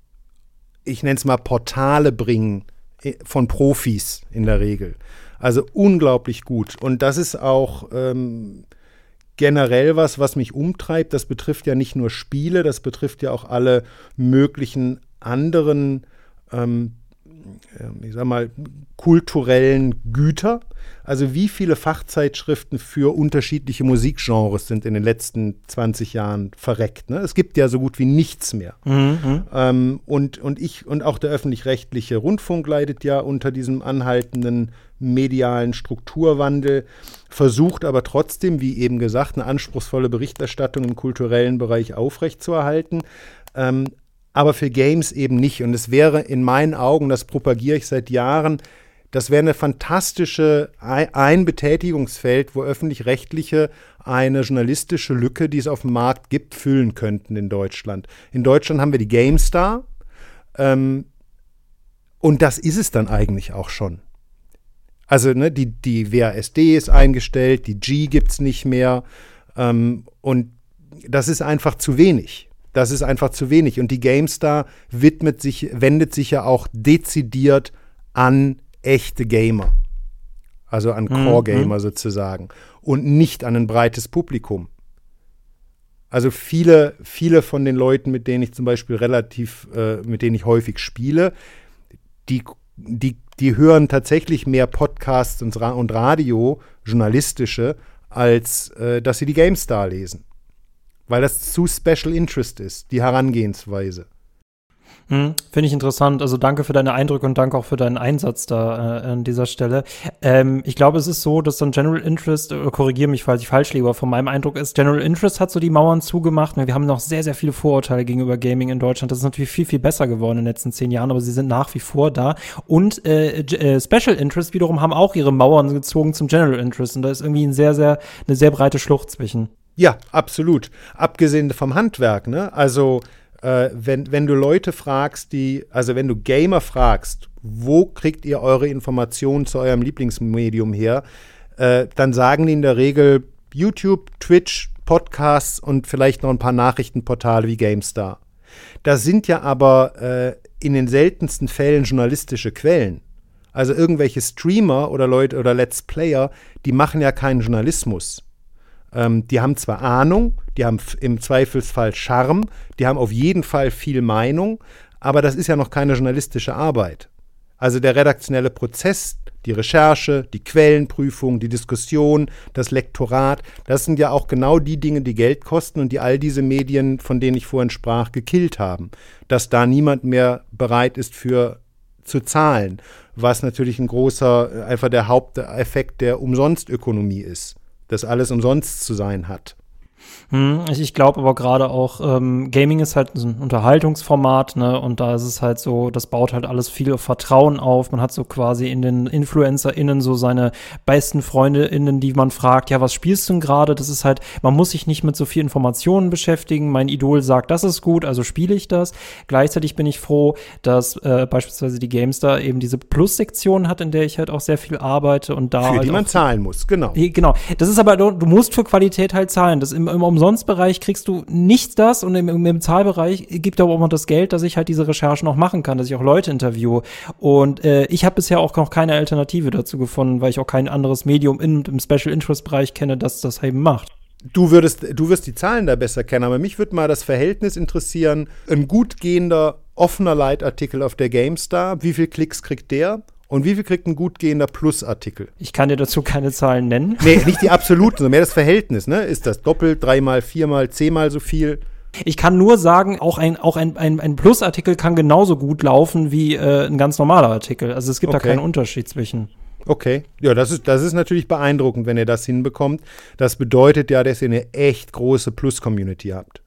ich nenne es mal Portale bringen äh, von Profis in der Regel. Also unglaublich gut. Und das ist auch ähm, generell was, was mich umtreibt. Das betrifft ja nicht nur Spiele, das betrifft ja auch alle möglichen anderen, ähm, ich sag mal, kulturellen Güter. Also wie viele Fachzeitschriften für unterschiedliche Musikgenres sind in den letzten 20 Jahren verreckt. Ne? Es gibt ja so gut wie nichts mehr. Mhm. Ähm, und, und ich und auch der öffentlich-rechtliche Rundfunk leidet ja unter diesem anhaltenden medialen Strukturwandel, versucht aber trotzdem, wie eben gesagt, eine anspruchsvolle Berichterstattung im kulturellen Bereich aufrechtzuerhalten. Ähm, aber für Games eben nicht. Und es wäre in meinen Augen, das propagiere ich seit Jahren, das wäre eine fantastische ein Betätigungsfeld, wo öffentlich-rechtliche eine journalistische Lücke, die es auf dem Markt gibt, füllen könnten in Deutschland. In Deutschland haben wir die GameStar ähm, und das ist es dann eigentlich auch schon. Also ne, die, die WASD ist eingestellt, die G gibt es nicht mehr ähm, und das ist einfach zu wenig. Das ist einfach zu wenig. Und die GameStar widmet sich, wendet sich ja auch dezidiert an echte Gamer. Also an Core-Gamer mhm. sozusagen. Und nicht an ein breites Publikum. Also viele, viele von den Leuten, mit denen ich zum Beispiel relativ, äh, mit denen ich häufig spiele, die, die, die hören tatsächlich mehr Podcasts und, und Radio, journalistische, als äh, dass sie die GameStar lesen. Weil das zu Special Interest ist, die Herangehensweise. Hm, Finde ich interessant. Also danke für deine Eindrücke und danke auch für deinen Einsatz da äh, an dieser Stelle. Ähm, ich glaube, es ist so, dass dann General Interest, äh, korrigiere mich, falls ich falsch liege, aber von meinem Eindruck ist, General Interest hat so die Mauern zugemacht. Wir haben noch sehr, sehr viele Vorurteile gegenüber Gaming in Deutschland. Das ist natürlich viel, viel besser geworden in den letzten zehn Jahren, aber sie sind nach wie vor da. Und äh, äh, Special Interest wiederum haben auch ihre Mauern gezogen zum General Interest. Und da ist irgendwie ein sehr, sehr, eine sehr breite Schlucht zwischen. Ja, absolut. Abgesehen vom Handwerk, ne? Also äh, wenn, wenn du Leute fragst, die, also wenn du Gamer fragst, wo kriegt ihr eure Informationen zu eurem Lieblingsmedium her, äh, dann sagen die in der Regel YouTube, Twitch, Podcasts und vielleicht noch ein paar Nachrichtenportale wie GameStar. Das sind ja aber äh, in den seltensten Fällen journalistische Quellen. Also irgendwelche Streamer oder Leute oder Let's Player, die machen ja keinen Journalismus. Ähm, die haben zwar Ahnung, die haben im Zweifelsfall Charme, die haben auf jeden Fall viel Meinung, aber das ist ja noch keine journalistische Arbeit. Also der redaktionelle Prozess, die Recherche, die Quellenprüfung, die Diskussion, das Lektorat, das sind ja auch genau die Dinge, die Geld kosten und die all diese Medien, von denen ich vorhin sprach, gekillt haben. Dass da niemand mehr bereit ist für zu zahlen, was natürlich ein großer, einfach der Haupteffekt der Umsonstökonomie ist dass alles umsonst zu sein hat. Hm, ich glaube aber gerade auch, ähm, Gaming ist halt so ein Unterhaltungsformat, ne? Und da ist es halt so, das baut halt alles viel auf Vertrauen auf. Man hat so quasi in den InfluencerInnen so seine besten FreundInnen, die man fragt, ja, was spielst du denn gerade? Das ist halt, man muss sich nicht mit so viel Informationen beschäftigen. Mein Idol sagt, das ist gut, also spiele ich das. Gleichzeitig bin ich froh, dass äh, beispielsweise die GameStar eben diese Plus-Sektion hat, in der ich halt auch sehr viel arbeite und da. Für halt die man zahlen muss, genau. Genau. Das ist aber, du musst für Qualität halt zahlen. Das im, im Umsonstbereich kriegst du nicht das und im, im, Zahlbereich gibt aber auch noch das Geld, dass ich halt diese Recherchen auch machen kann, dass ich auch Leute interviewe. Und äh, ich habe bisher auch noch keine Alternative dazu gefunden, weil ich auch kein anderes Medium in, im Special Interest Bereich kenne, das das eben macht. Du würdest, du wirst die Zahlen da besser kennen, aber mich würde mal das Verhältnis interessieren. Ein gut gehender, offener Leitartikel auf der GameStar, wie viel Klicks kriegt der? Und wie viel kriegt ein gut gehender Plus-Artikel? Ich kann dir dazu keine Zahlen nennen. Nee, nicht die absoluten, sondern mehr das Verhältnis, ne? Ist das doppelt, dreimal, viermal, zehnmal so viel? Ich kann nur sagen, auch ein, auch ein, ein, ein Plus-Artikel kann genauso gut laufen wie äh, ein ganz normaler Artikel. Also es gibt okay. da keinen Unterschied zwischen. Okay, ja, das ist, das ist natürlich beeindruckend, wenn ihr das hinbekommt. Das bedeutet ja, dass ihr eine echt große Plus-Community habt.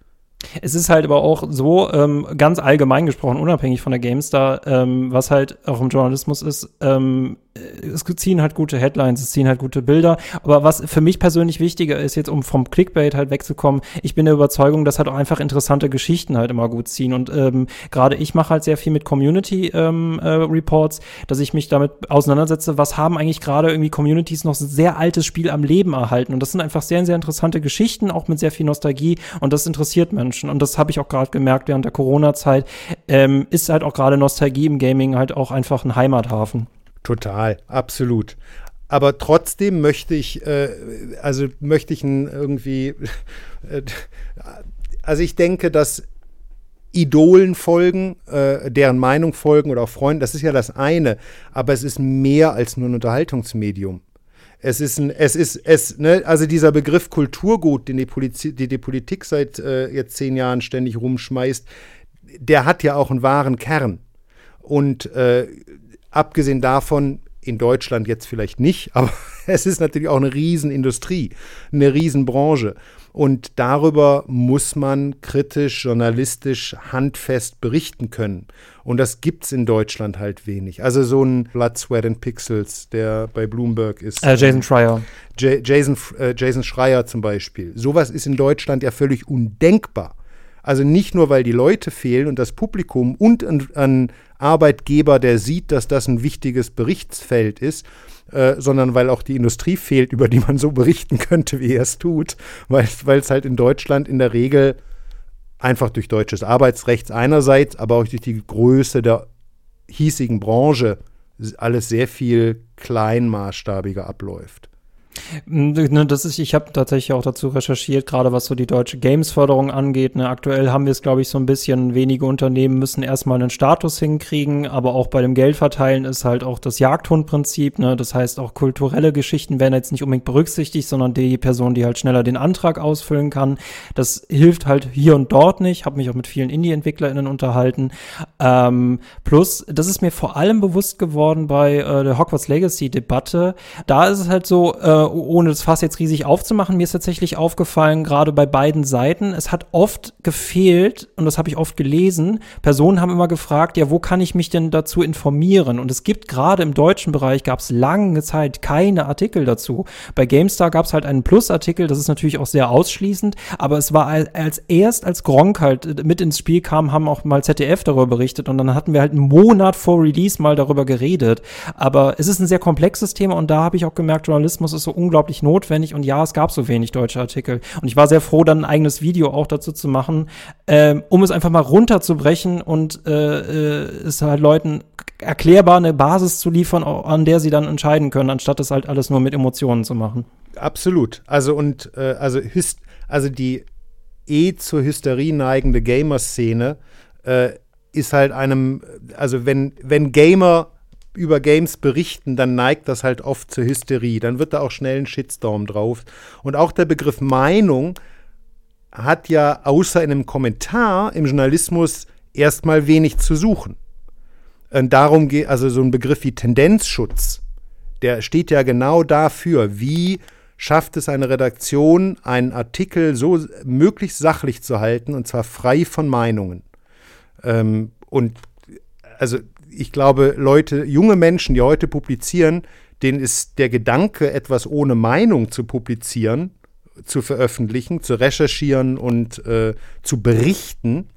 Es ist halt aber auch so, ähm, ganz allgemein gesprochen, unabhängig von der GameStar, ähm, was halt auch im Journalismus ist, ähm, es ziehen halt gute Headlines, es ziehen halt gute Bilder. Aber was für mich persönlich wichtiger ist, jetzt um vom Clickbait halt wegzukommen, ich bin der Überzeugung, dass halt auch einfach interessante Geschichten halt immer gut ziehen. Und ähm, gerade ich mache halt sehr viel mit Community ähm, äh, Reports, dass ich mich damit auseinandersetze, was haben eigentlich gerade irgendwie Communities noch ein sehr altes Spiel am Leben erhalten. Und das sind einfach sehr, sehr interessante Geschichten, auch mit sehr viel Nostalgie. Und das interessiert Menschen. Und das habe ich auch gerade gemerkt während der Corona-Zeit. Ähm, ist halt auch gerade Nostalgie im Gaming halt auch einfach ein Heimathafen. Total, absolut. Aber trotzdem möchte ich, äh, also möchte ich irgendwie, äh, also ich denke, dass Idolen folgen, äh, deren Meinung folgen oder auch Freunden, das ist ja das eine, aber es ist mehr als nur ein Unterhaltungsmedium. Es ist ein, es ist, es, ne, also dieser Begriff Kulturgut, den die, Polizi die, die Politik seit äh, jetzt zehn Jahren ständig rumschmeißt, der hat ja auch einen wahren Kern. Und äh, Abgesehen davon, in Deutschland jetzt vielleicht nicht, aber es ist natürlich auch eine Riesenindustrie, eine Riesenbranche. Und darüber muss man kritisch, journalistisch, handfest berichten können. Und das gibt es in Deutschland halt wenig. Also so ein Blood, Sweat and Pixels, der bei Bloomberg ist. Äh, Jason Schreier. J Jason, äh, Jason Schreier zum Beispiel. Sowas ist in Deutschland ja völlig undenkbar. Also nicht nur, weil die Leute fehlen und das Publikum und ein, Arbeitgeber, der sieht, dass das ein wichtiges Berichtsfeld ist, äh, sondern weil auch die Industrie fehlt, über die man so berichten könnte, wie er es tut, weil es halt in Deutschland in der Regel einfach durch deutsches Arbeitsrecht einerseits, aber auch durch die Größe der hiesigen Branche alles sehr viel kleinmaßstabiger abläuft. Ne, das ist, ich habe tatsächlich auch dazu recherchiert, gerade was so die deutsche Games-Förderung angeht. Ne, aktuell haben wir es, glaube ich, so ein bisschen, wenige Unternehmen müssen erstmal einen Status hinkriegen, aber auch bei dem Geldverteilen ist halt auch das Jagdhund-Prinzip. Ne? Das heißt, auch kulturelle Geschichten werden jetzt nicht unbedingt berücksichtigt, sondern die Person, die halt schneller den Antrag ausfüllen kann. Das hilft halt hier und dort nicht. Habe mich auch mit vielen Indie-EntwicklerInnen unterhalten. Ähm, plus, das ist mir vor allem bewusst geworden bei äh, der Hogwarts Legacy-Debatte. Da ist es halt so, äh, ohne das Fass jetzt riesig aufzumachen, mir ist tatsächlich aufgefallen, gerade bei beiden Seiten, es hat oft gefehlt, und das habe ich oft gelesen, Personen haben immer gefragt, ja, wo kann ich mich denn dazu informieren? Und es gibt gerade im deutschen Bereich, gab es lange Zeit keine Artikel dazu. Bei GameStar gab es halt einen Plus-Artikel, das ist natürlich auch sehr ausschließend, aber es war als erst, als Gronk halt mit ins Spiel kam, haben auch mal ZDF darüber berichtet und dann hatten wir halt einen Monat vor Release mal darüber geredet. Aber es ist ein sehr komplexes Thema und da habe ich auch gemerkt, Journalismus ist so unglaublich notwendig und ja, es gab so wenig deutsche Artikel. Und ich war sehr froh, dann ein eigenes Video auch dazu zu machen, ähm, um es einfach mal runterzubrechen und äh, äh, es halt Leuten erklärbar eine Basis zu liefern, an der sie dann entscheiden können, anstatt es halt alles nur mit Emotionen zu machen. Absolut. Also und äh, also, also die eh zur Hysterie neigende Gamer-Szene äh, ist halt einem, also wenn, wenn Gamer über Games berichten, dann neigt das halt oft zur Hysterie. Dann wird da auch schnell ein Shitstorm drauf. Und auch der Begriff Meinung hat ja außer in einem Kommentar im Journalismus erstmal wenig zu suchen. Und darum geht, also so ein Begriff wie Tendenzschutz, der steht ja genau dafür, wie schafft es eine Redaktion, einen Artikel so möglichst sachlich zu halten und zwar frei von Meinungen. Ähm, und also ich glaube, Leute, junge Menschen, die heute publizieren, denen ist der Gedanke, etwas ohne Meinung zu publizieren, zu veröffentlichen, zu recherchieren und äh, zu berichten,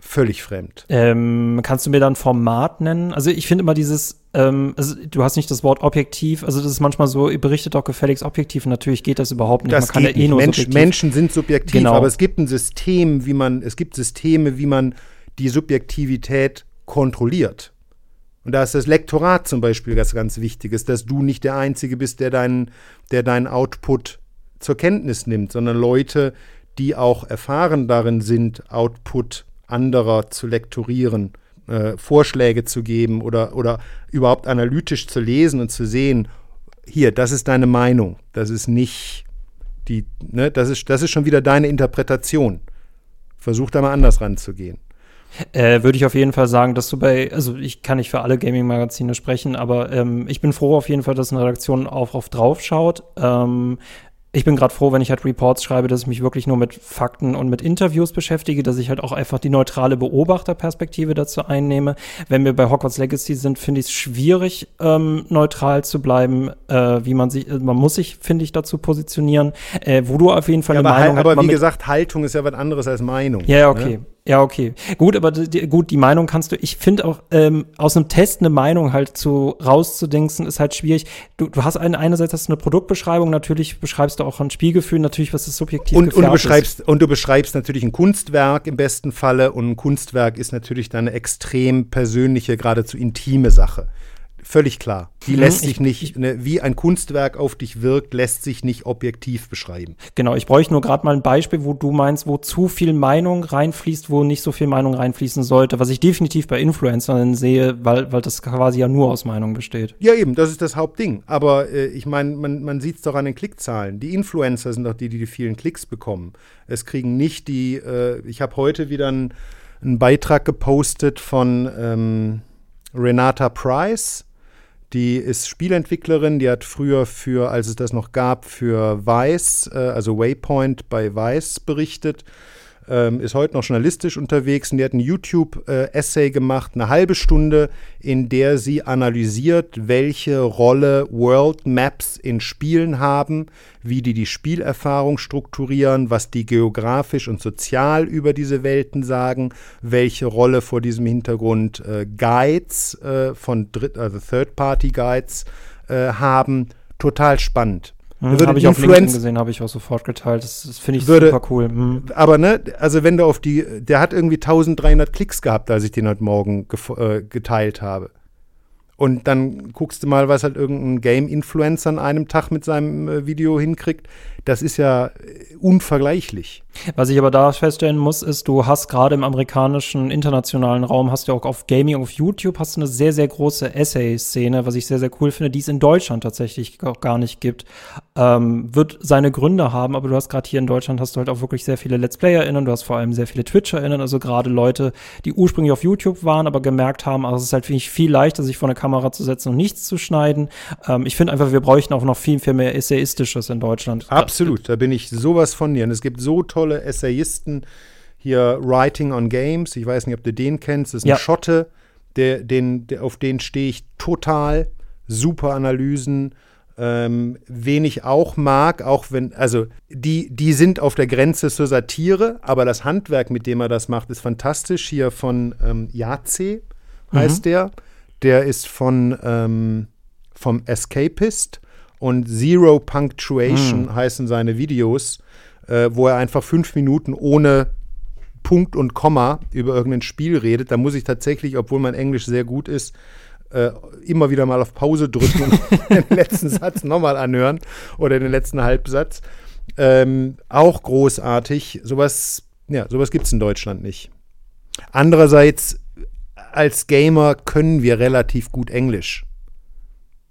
völlig fremd. Ähm, kannst du mir dann Format nennen? Also ich finde immer dieses, ähm, also du hast nicht das Wort objektiv, also das ist manchmal so, ihr berichtet doch gefälligst objektiv und natürlich geht das überhaupt nicht. Das man geht ja eh nur Mensch, Menschen sind subjektiv, genau. aber es gibt ein System, wie man, es gibt Systeme, wie man die Subjektivität kontrolliert. Und da ist das Lektorat zum Beispiel das ganz Wichtiges, dass du nicht der Einzige bist, der deinen, der deinen Output zur Kenntnis nimmt, sondern Leute, die auch erfahren darin sind, Output anderer zu lektorieren, äh, Vorschläge zu geben oder, oder überhaupt analytisch zu lesen und zu sehen, hier, das ist deine Meinung, das ist nicht die, ne, das ist, das ist schon wieder deine Interpretation. Versuch da mal anders ranzugehen. Äh, Würde ich auf jeden Fall sagen, dass du bei, also ich kann nicht für alle Gaming-Magazine sprechen, aber ähm, ich bin froh auf jeden Fall, dass eine Redaktion auch auf drauf schaut. Ähm, ich bin gerade froh, wenn ich halt Reports schreibe, dass ich mich wirklich nur mit Fakten und mit Interviews beschäftige, dass ich halt auch einfach die neutrale Beobachterperspektive dazu einnehme. Wenn wir bei Hogwarts Legacy sind, finde ich es schwierig, ähm, neutral zu bleiben, äh, wie man sich, man muss sich, finde ich, dazu positionieren, äh, wo du auf jeden Fall ja, eine Meinung hast. Aber wie gesagt, Haltung ist ja was anderes als Meinung. Ja, okay. Ne? Ja, okay. Gut, aber die, gut, die Meinung kannst du, ich finde auch, ähm, aus einem Test eine Meinung halt zu rauszudingsen, ist halt schwierig. Du, du hast eine, einerseits hast du eine Produktbeschreibung, natürlich beschreibst du auch ein Spielgefühl, natürlich, was ist subjektiv und, und du beschreibst ist. Und du beschreibst natürlich ein Kunstwerk im besten Falle und ein Kunstwerk ist natürlich dann eine extrem persönliche, geradezu intime Sache. Völlig klar. Die mhm, lässt sich nicht, ne, wie ein Kunstwerk auf dich wirkt, lässt sich nicht objektiv beschreiben. Genau, ich bräuchte nur gerade mal ein Beispiel, wo du meinst, wo zu viel Meinung reinfließt, wo nicht so viel Meinung reinfließen sollte, was ich definitiv bei Influencern sehe, weil, weil das quasi ja nur aus Meinung besteht. Ja, eben, das ist das Hauptding. Aber äh, ich meine, man, man sieht es doch an den Klickzahlen. Die Influencer sind doch die, die die vielen Klicks bekommen. Es kriegen nicht die, äh, ich habe heute wieder einen Beitrag gepostet von ähm, Renata Price die ist Spielentwicklerin, die hat früher für, als es das noch gab, für Vice, äh, also Waypoint bei Vice berichtet ähm, ist heute noch journalistisch unterwegs und die hat ein YouTube-Essay gemacht, eine halbe Stunde, in der sie analysiert, welche Rolle World Maps in Spielen haben, wie die die Spielerfahrung strukturieren, was die geografisch und sozial über diese Welten sagen, welche Rolle vor diesem Hintergrund äh, Guides äh, von Dritt, also Third-Party-Guides äh, haben. Total spannend. Mhm, habe ich auf LinkedIn gesehen, habe ich auch sofort geteilt. Das, das finde ich würde, super cool. Mhm. Aber ne, also wenn du auf die, der hat irgendwie 1300 Klicks gehabt, als ich den heute Morgen äh, geteilt habe. Und dann guckst du mal, was halt irgendein Game-Influencer an einem Tag mit seinem äh, Video hinkriegt. Das ist ja äh, unvergleichlich. Was ich aber da feststellen muss, ist, du hast gerade im amerikanischen, internationalen Raum, hast du auch auf Gaming, auf YouTube, hast du eine sehr, sehr große Essay-Szene, was ich sehr, sehr cool finde, die es in Deutschland tatsächlich auch gar nicht gibt. Ähm, wird seine Gründe haben, aber du hast gerade hier in Deutschland hast du halt auch wirklich sehr viele Let's PlayerInnen, du hast vor allem sehr viele TwitcherInnen, also gerade Leute, die ursprünglich auf YouTube waren, aber gemerkt haben, also es ist halt finde ich viel leichter, sich vor eine Kamera zu setzen und nichts zu schneiden. Ähm, ich finde einfach, wir bräuchten auch noch viel, viel mehr Essayistisches in Deutschland. Absolut, da bin ich sowas von dir. Und es gibt so tolle Essayisten hier, Writing on Games. Ich weiß nicht, ob du den kennst. Das ist ein Ja. Schotte, der, den, der, auf den stehe ich total. Super Analysen. Ähm, wen ich auch mag, auch wenn, also die, die sind auf der Grenze zur Satire, aber das Handwerk, mit dem er das macht, ist fantastisch. Hier von ähm, Yace heißt der. Der ist von ähm, vom Escapist und Zero Punctuation heißen seine Videos, äh, wo er einfach fünf Minuten ohne Punkt und Komma über irgendein Spiel redet. Da muss ich tatsächlich, obwohl mein Englisch sehr gut ist, äh, immer wieder mal auf Pause drücken und den letzten Satz nochmal anhören oder den letzten Halbsatz. Ähm, auch großartig. Sowas, ja, sowas gibt es in Deutschland nicht. Andererseits, als Gamer können wir relativ gut Englisch.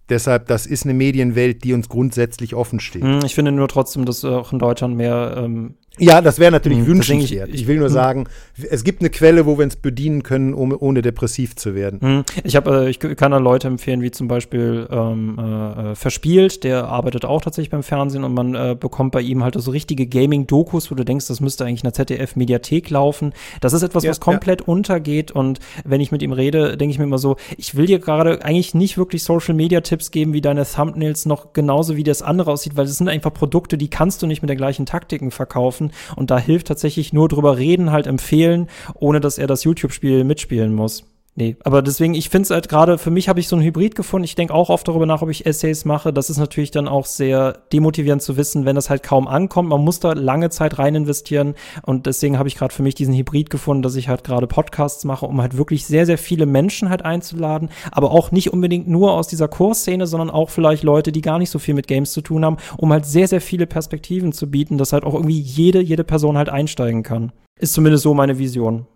Deshalb, das ist eine Medienwelt, die uns grundsätzlich offen steht. Hm, Ich finde nur trotzdem, dass auch in Deutschland mehr ähm, Ja, das wäre natürlich Hm, wünschenswert. Ich, ich- will nur hm. sagen, es gibt eine Quelle, wo wir uns bedienen können, um, ohne depressiv zu werden. Hm, Ich habe, äh, ich kann da Leute empfehlen, wie zum Beispiel ähm, äh, äh, Verspielt, der arbeitet auch tatsächlich beim Fernsehen und man äh, bekommt bei ihm halt so richtige Gaming-Dokus, wo du denkst, das müsste eigentlich in der ZDF-Mediathek laufen. Das ist etwas, Ja, was komplett untergeht und wenn ich mit ihm rede, denke ich mir immer so, ich will dir gerade eigentlich nicht wirklich Social-Media-Tipps geben, wie deine Thumbnails noch genauso wie das andere aussieht, weil das sind einfach Produkte, die kannst du nicht mit den gleichen Taktiken verkaufen und da hilft tatsächlich nur drüber reden, halt empfehlen, ohne dass er das YouTube-Spiel mitspielen muss. Nee, aber deswegen, ich finde es halt gerade, für mich habe ich so ein Hybrid gefunden. Ich denke auch oft darüber nach, ob ich Essays mache. Das ist natürlich dann auch sehr demotivierend zu wissen, wenn das halt kaum ankommt. Man muss da lange Zeit rein investieren. Und deswegen habe ich gerade für mich diesen Hybrid gefunden, dass ich halt gerade Podcasts mache, um halt wirklich sehr, sehr viele Menschen halt einzuladen. Aber auch nicht unbedingt nur aus dieser Kursszene, sondern auch vielleicht Leute, die gar nicht so viel mit Games zu tun haben, um halt sehr, sehr viele Perspektiven zu bieten, dass halt auch irgendwie jede, jede Person halt einsteigen kann. Ist zumindest so meine Vision.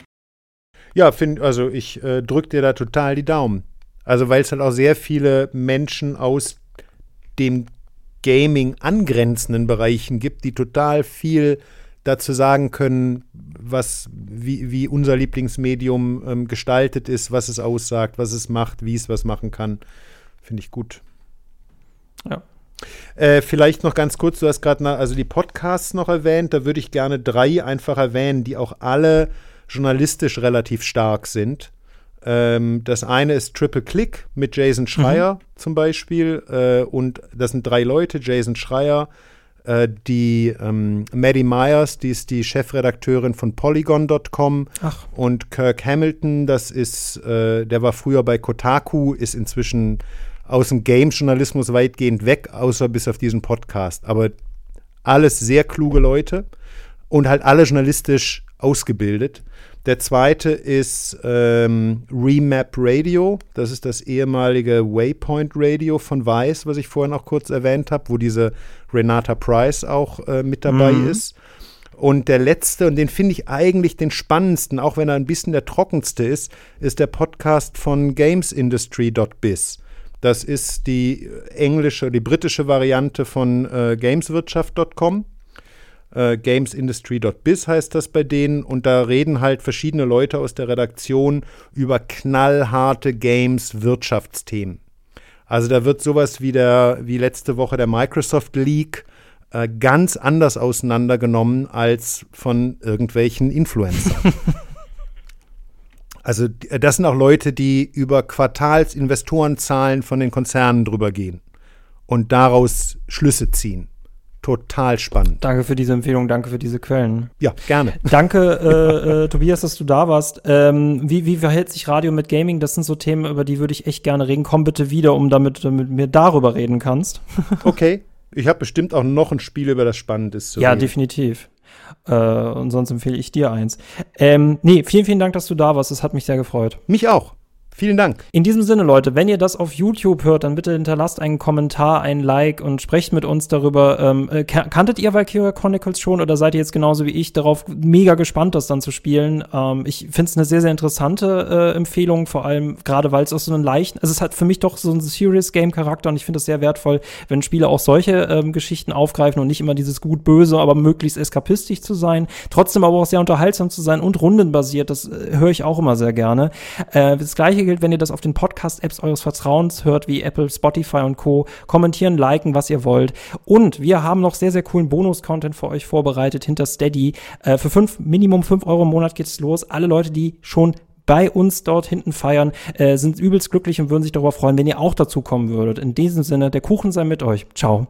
Ja, find, also ich äh, drücke dir da total die Daumen. Also weil es halt auch sehr viele Menschen aus dem Gaming angrenzenden Bereichen gibt, die total viel dazu sagen können, was, wie, wie unser Lieblingsmedium ähm, gestaltet ist, was es aussagt, was es macht, wie es was machen kann. Finde ich gut. Ja. Äh, vielleicht noch ganz kurz, du hast gerade also die Podcasts noch erwähnt, da würde ich gerne drei einfach erwähnen, die auch alle journalistisch relativ stark sind. Ähm, das eine ist Triple Click mit Jason Schreier zum Beispiel. Äh, und das sind drei Leute, Jason Schreier, äh, die ähm, Maddie Myers, die ist die Chefredakteurin von Polygon.com und Kirk Hamilton, das ist, äh, der war früher bei Kotaku, ist inzwischen aus dem Games-Journalismus weitgehend weg, außer bis auf diesen Podcast. Aber alles sehr kluge Leute und halt alle journalistisch ausgebildet. Der zweite ist ähm, Remap Radio. Das ist das ehemalige Waypoint Radio von Vice, was ich vorhin auch kurz erwähnt habe, wo diese Renata Price auch äh, mit dabei Mhm. ist. Und der letzte, und den finde ich eigentlich den spannendsten, auch wenn er ein bisschen der trockenste ist, ist der Podcast von gamesindustry.biz. Das ist die englische, die britische Variante von äh, gameswirtschaft.com. Äh, gamesindustry.biz heißt das bei denen. Und da reden halt verschiedene Leute aus der Redaktion über knallharte Games-Wirtschaftsthemen. Also da wird sowas wie, der, wie letzte Woche der Microsoft Leak äh, ganz anders auseinandergenommen als von irgendwelchen Influencern. also das sind auch Leute, die über Quartalsinvestorenzahlen von den Konzernen drüber gehen und daraus Schlüsse ziehen. Total spannend. Danke für diese Empfehlung, danke für diese Quellen. Ja, gerne. Danke, äh, äh, Tobias, dass du da warst. Ähm, wie, wie verhält sich Radio mit Gaming? Das sind so Themen, über die würde ich echt gerne reden. Komm bitte wieder, um damit du mit mir darüber reden kannst. Okay. Ich habe bestimmt auch noch ein Spiel, über das spannend ist. zu ja, reden. definitiv. Äh, und sonst empfehle ich dir eins. Ähm, nee, vielen, vielen Dank, dass du da warst. Das hat mich sehr gefreut. Mich auch. Vielen Dank. In diesem Sinne, Leute, wenn ihr das auf YouTube hört, dann bitte hinterlasst einen Kommentar, ein Like und sprecht mit uns darüber. Ähm, äh, kanntet ihr Valkyria Chronicles schon oder seid ihr jetzt genauso wie ich darauf mega gespannt, das dann zu spielen? Ähm, ich finde es eine sehr, sehr interessante äh, Empfehlung, vor allem gerade, weil es auch so einen leichten, also es hat für mich doch so einen Serious Game Charakter und ich finde es sehr wertvoll, wenn Spiele auch solche ähm, Geschichten aufgreifen und nicht immer dieses gut-böse, aber möglichst eskapistisch zu sein, trotzdem aber auch sehr unterhaltsam zu sein und rundenbasiert. Das äh, höre ich auch immer sehr gerne. Äh, das gleiche gilt, wenn ihr das auf den Podcast-Apps eures Vertrauens hört, wie Apple, Spotify und Co. Kommentieren, liken, was ihr wollt. Und wir haben noch sehr, sehr coolen Bonus-Content für euch vorbereitet hinter Steady. Äh, für fünf, Minimum fünf Euro im Monat geht's los. Alle Leute, die schon bei uns dort hinten feiern, äh, sind übelst glücklich und würden sich darüber freuen, wenn ihr auch dazu kommen würdet. In diesem Sinne, der Kuchen sei mit euch. Ciao.